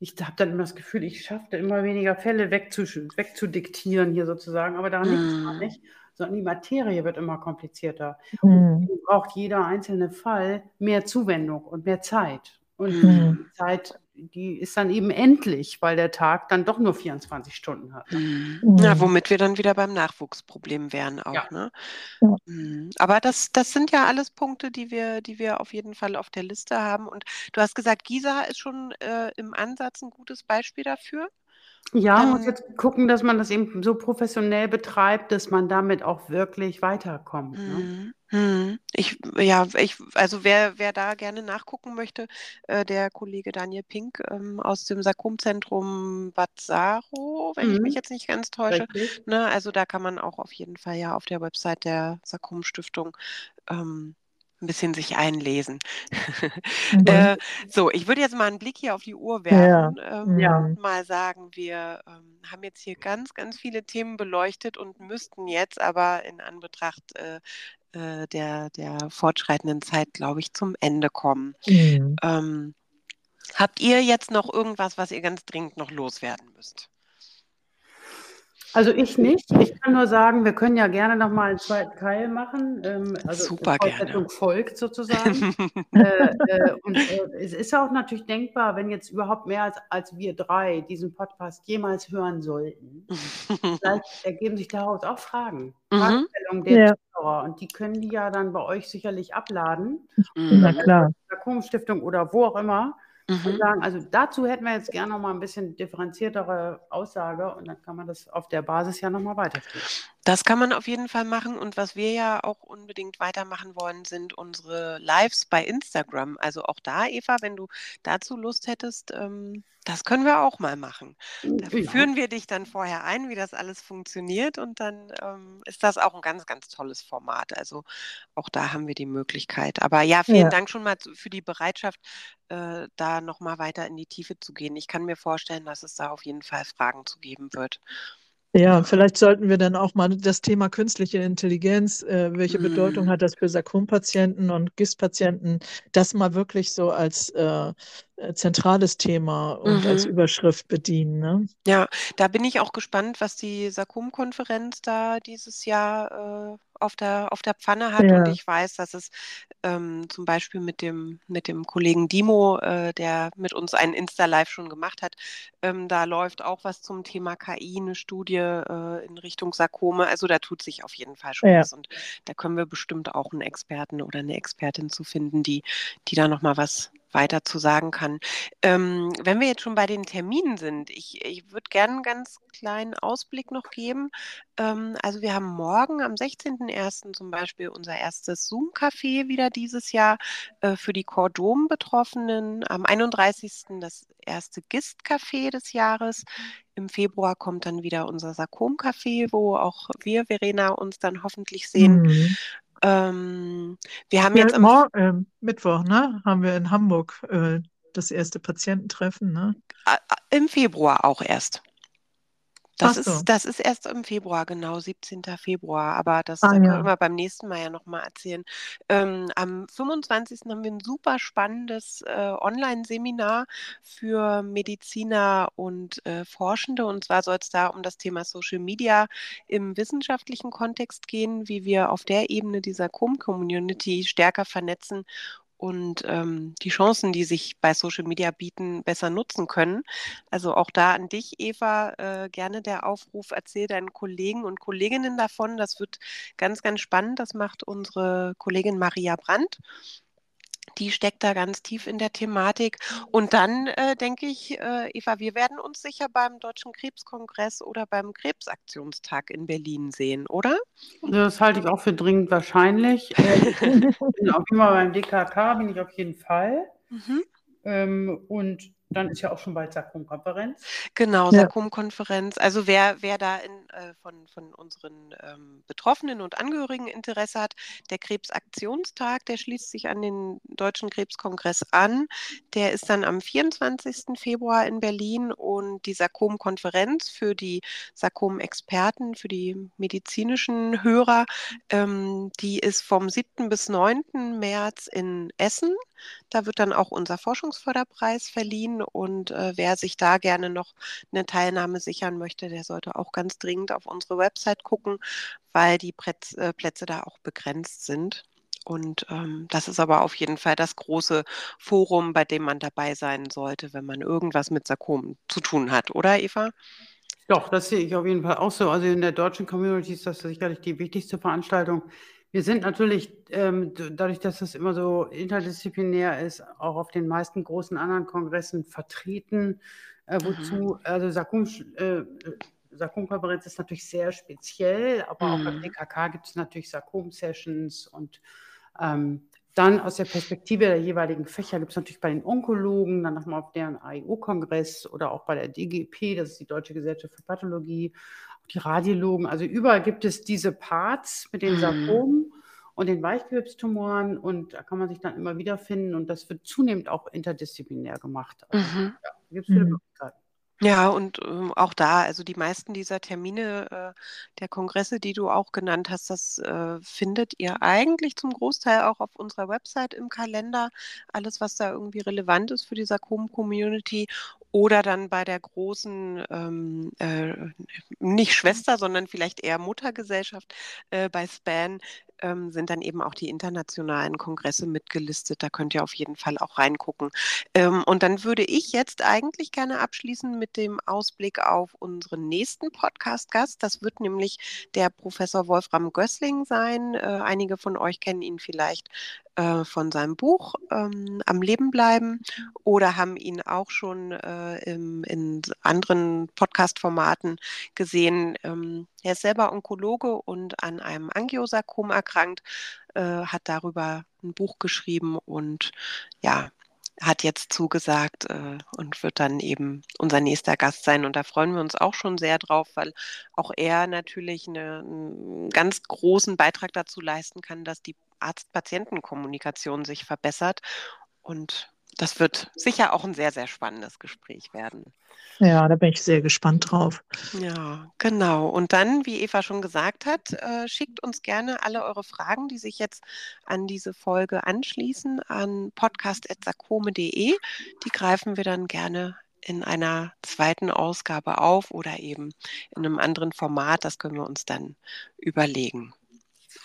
ich habe dann immer das Gefühl, ich schaffe immer weniger Fälle wegzudiktieren hier sozusagen, aber daran liegt es Mhm. gar nicht, sondern die Materie wird immer komplizierter. Hm. Deswegen braucht jeder einzelne Fall mehr Zuwendung und mehr Zeit. Und Mhm. Zeit, die ist dann eben endlich, weil der Tag dann doch nur 24 Stunden hat. Mhm. Ja, womit wir dann wieder beim Nachwuchsproblem wären auch, Ja. ne? Ja. Mhm. Aber das, das sind ja alles Punkte, die wir, die wir auf jeden Fall auf der Liste haben. Und du hast gesagt, Gisa ist schon äh, im Ansatz ein gutes Beispiel dafür. Ja, man muss Dann- jetzt gucken, dass man das eben so professionell betreibt, dass man damit auch wirklich weiterkommt. Ne? Mhm. Mhm. Ich, ja, ich, also wer, wer da gerne nachgucken möchte, äh, der Kollege Daniel Pink ähm, aus dem Sarkomzentrum Bad Saro, wenn ich Mhm. mich jetzt nicht ganz täusche. Richtig. Ne, also da kann man auch auf jeden Fall ja auf der Website der Sarkom Stiftung ähm, ein bisschen sich einlesen. Mhm. äh, so, ich würde jetzt mal einen Blick hier auf die Uhr werfen. Ähm, Ja. und Mal sagen, wir ähm, haben jetzt hier ganz, ganz viele Themen beleuchtet und müssten jetzt aber in Anbetracht äh, äh, der, der fortschreitenden Zeit, glaube ich, zum Ende kommen. Hm. Ähm, habt ihr jetzt noch irgendwas, was ihr ganz dringend noch loswerden müsst? Also ich nicht. Ich kann nur sagen, wir können ja gerne nochmal einen zweiten Teil machen. Ähm, also Super gerne. folgt sozusagen. äh, äh, und äh, es ist auch natürlich denkbar, wenn jetzt überhaupt mehr als, als wir drei diesen Podcast jemals hören sollten. Vielleicht ergeben sich daraus auch Fragen. Mhm. Fragestellungen der Ja. Zuschauer. Und die können die ja dann bei euch sicherlich abladen. Na Mhm. klar. der Kom-Stiftung oder wo auch immer. Und Mhm. sagen, also dazu hätten wir jetzt gerne noch mal ein bisschen differenziertere Aussage und dann kann man das auf der Basis ja noch mal weiterführen. Das kann man auf jeden Fall machen. Und was wir ja auch unbedingt weitermachen wollen, sind unsere Lives bei Instagram. Also auch da, Eva, wenn du dazu Lust hättest, ähm, das können wir auch mal machen. Da Ja. führen wir dich dann vorher ein, wie das alles funktioniert. Und dann ähm, ist das auch ein ganz, ganz tolles Format. Also auch da haben wir die Möglichkeit. Aber ja, vielen Ja. Dank schon mal für die Bereitschaft, äh, da nochmal weiter in die Tiefe zu gehen. Ich kann mir vorstellen, dass es da auf jeden Fall Fragen zu geben wird. Ja, vielleicht sollten wir dann auch mal das Thema künstliche Intelligenz, äh, welche Bedeutung Mm. hat das für Sarkompatienten und GIST-Patienten, das mal wirklich so als äh, äh, zentrales Thema und als Mhm. Überschrift bedienen. Ne? Ja, da bin ich auch gespannt, was die Sarkom-Konferenz da dieses Jahr äh, auf der, auf der Pfanne hat. Ja. Und ich weiß, dass es ähm, zum Beispiel mit dem, mit dem Kollegen Dimo, äh, der mit uns einen Insta-Live schon gemacht hat, ähm, da läuft auch was zum Thema KI, eine Studie äh, in Richtung Sarkome. Also da tut sich auf jeden Fall schon Ja. was. Und da können wir bestimmt auch einen Experten oder eine Expertin zu finden, die, die da nochmal was weiter zu sagen kann. Ähm, wenn wir jetzt schon bei den Terminen sind, ich, ich würde gerne einen ganz kleinen Ausblick noch geben. Ähm, also wir haben morgen am 16.01. zum Beispiel unser erstes Zoom-Café wieder dieses Jahr äh, für die Cordom-Betroffenen. Am 31. das erste GIST-Café des Jahres. Im Februar kommt dann wieder unser Sarkom-Café, wo auch wir, Verena, uns dann hoffentlich sehen. Mhm. Ähm, wir haben ja, jetzt am äh, Mittwoch, ne, haben wir in Hamburg äh, das erste Patiententreffen, ne? Im Februar auch erst. Das, so. ist, das ist erst im Februar, genau, 17. Februar. Aber das ah, können ja. wir beim nächsten Mal ja nochmal erzählen. Ähm, am 25. haben wir ein super spannendes äh, Online-Seminar für Mediziner und äh, Forschende. Und zwar soll es da um das Thema Social Media im wissenschaftlichen Kontext gehen, wie wir auf der Ebene dieser Com-Community stärker vernetzen und ähm, die Chancen, die sich bei Social Media bieten, besser nutzen können. Also auch da an dich, Eva, äh, gerne der Aufruf, erzähl deinen Kollegen und Kolleginnen davon. Das wird ganz, ganz spannend. Das macht unsere Kollegin Maria Brandt die steckt da ganz tief in der Thematik. Und dann äh, denke ich, äh, Eva, wir werden uns sicher beim Deutschen Krebskongress oder beim Krebsaktionstag in Berlin sehen, oder? Das halte ich auch für dringend wahrscheinlich. Äh, ich bin auch immer beim DKK, bin ich auf jeden Fall. Mhm. Ähm, und dann ist ja auch schon bald Sarkom-Konferenz. Genau, ja. Sarkom-Konferenz. Also wer, wer da in, äh, von, von unseren ähm, Betroffenen und Angehörigen Interesse hat, der Krebsaktionstag, der schließt sich an den Deutschen Krebskongress an. Der ist dann am 24. Februar in Berlin und die Sarkom-Konferenz für die Sarkom-Experten, für die medizinischen Hörer, ähm, die ist vom 7. bis 9. März in Essen. Da wird dann auch unser Forschungsförderpreis verliehen und äh, wer sich da gerne noch eine Teilnahme sichern möchte, der sollte auch ganz dringend auf unsere Website gucken, weil die Plätze, äh, Plätze da auch begrenzt sind. Und ähm, das ist aber auf jeden Fall das große Forum, bei dem man dabei sein sollte, wenn man irgendwas mit Sarkom zu tun hat, oder Eva? Doch, das sehe ich auf jeden Fall auch so. Also in der deutschen Community ist das sicherlich die wichtigste Veranstaltung. Wir sind natürlich, ähm, dadurch, dass das immer so interdisziplinär ist, auch auf den meisten großen anderen Kongressen vertreten. Äh, wozu, mhm. also Sakum, äh, Sakum-Konferenz ist natürlich sehr speziell, aber mhm. auch beim DKK gibt es natürlich Sakum-Sessions und ähm, dann aus der Perspektive der jeweiligen Fächer gibt es natürlich bei den Onkologen, dann nochmal auf deren AIO-Kongress oder auch bei der DGP, das ist die Deutsche Gesellschaft für Pathologie, die Radiologen. Also überall gibt es diese Parts mit den mhm. Sarkomen und den Weichgewebstumoren und da kann man sich dann immer wieder finden und das wird zunehmend auch interdisziplinär gemacht. Also, mhm. ja, gibt es viele mhm. Möglichkeiten. Ja, und ähm, auch da, also die meisten dieser Termine äh, der Kongresse, die du auch genannt hast, das äh, findet ihr eigentlich zum Großteil auch auf unserer Website im Kalender. Alles, was da irgendwie relevant ist für die Sarkom-Community oder dann bei der großen, ähm, äh, nicht Schwester, sondern vielleicht eher Muttergesellschaft äh, bei SPAN, ähm, sind dann eben auch die internationalen Kongresse mitgelistet. Da könnt ihr auf jeden Fall auch reingucken. Ähm, und dann würde ich jetzt eigentlich gerne abschließen mit dem Ausblick auf unseren nächsten Podcast-Gast. Das wird nämlich der Professor Wolfram Gößling sein. Äh, einige von euch kennen ihn vielleicht äh, von seinem Buch ähm, Am Leben bleiben oder haben ihn auch schon äh, im, in anderen Podcast-Formaten gesehen. Ähm, er ist selber Onkologe und an einem Angiosarkom erkrankt, äh, hat darüber ein Buch geschrieben und ja, hat jetzt zugesagt äh, und wird dann eben unser nächster Gast sein. Und da freuen wir uns auch schon sehr drauf, weil auch er natürlich eine, einen ganz großen Beitrag dazu leisten kann, dass die Arzt-Patienten-Kommunikation sich verbessert. Und das wird sicher auch ein sehr, sehr spannendes Gespräch werden. Ja, da bin ich sehr gespannt drauf. Ja, genau. Und dann, wie Eva schon gesagt hat, äh, schickt uns gerne alle eure Fragen, die sich jetzt an diese Folge anschließen, an podcast.sakome.de. Die greifen wir dann gerne in einer zweiten Ausgabe auf oder eben in einem anderen Format. Das können wir uns dann überlegen.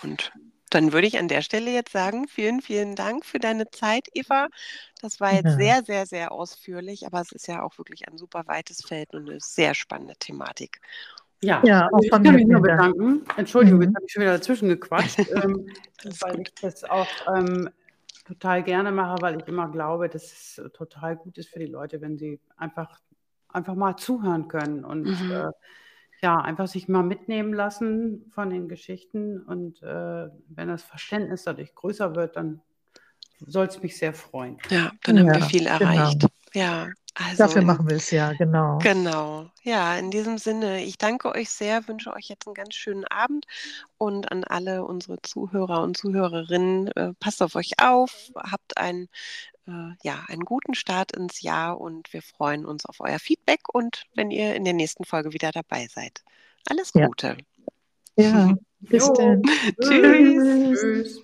Und dann würde ich an der Stelle jetzt sagen, vielen, vielen Dank für deine Zeit, Eva. Das war jetzt ja. sehr, sehr, sehr ausführlich, aber es ist ja auch wirklich ein super weites Feld und eine sehr spannende Thematik. Ja, ja also ich kann mich nur bedanken. Entschuldigung, mhm. jetzt habe ich schon wieder dazwischen gequatscht, ähm, weil ich das auch ähm, total gerne mache, weil ich immer glaube, dass es total gut ist für die Leute, wenn sie einfach, einfach mal zuhören können und Mhm. äh, ja, einfach sich mal mitnehmen lassen von den Geschichten. Und äh, wenn das Verständnis dadurch größer wird, dann soll es mich sehr freuen. Ja, dann haben wir viel genau. Ja, also Dafür in- machen wir es ja, genau. Genau. Ja, in diesem Sinne, ich danke euch sehr, wünsche euch jetzt einen ganz schönen Abend und an alle unsere Zuhörer und Zuhörerinnen, äh, passt auf euch auf, habt einen, äh, ja, einen guten Start ins Jahr und wir freuen uns auf euer Feedback und wenn ihr in der nächsten Folge wieder dabei seid. Alles Ja. Gute. Ja, bis Jo. dann. Tschüss. Tschüss.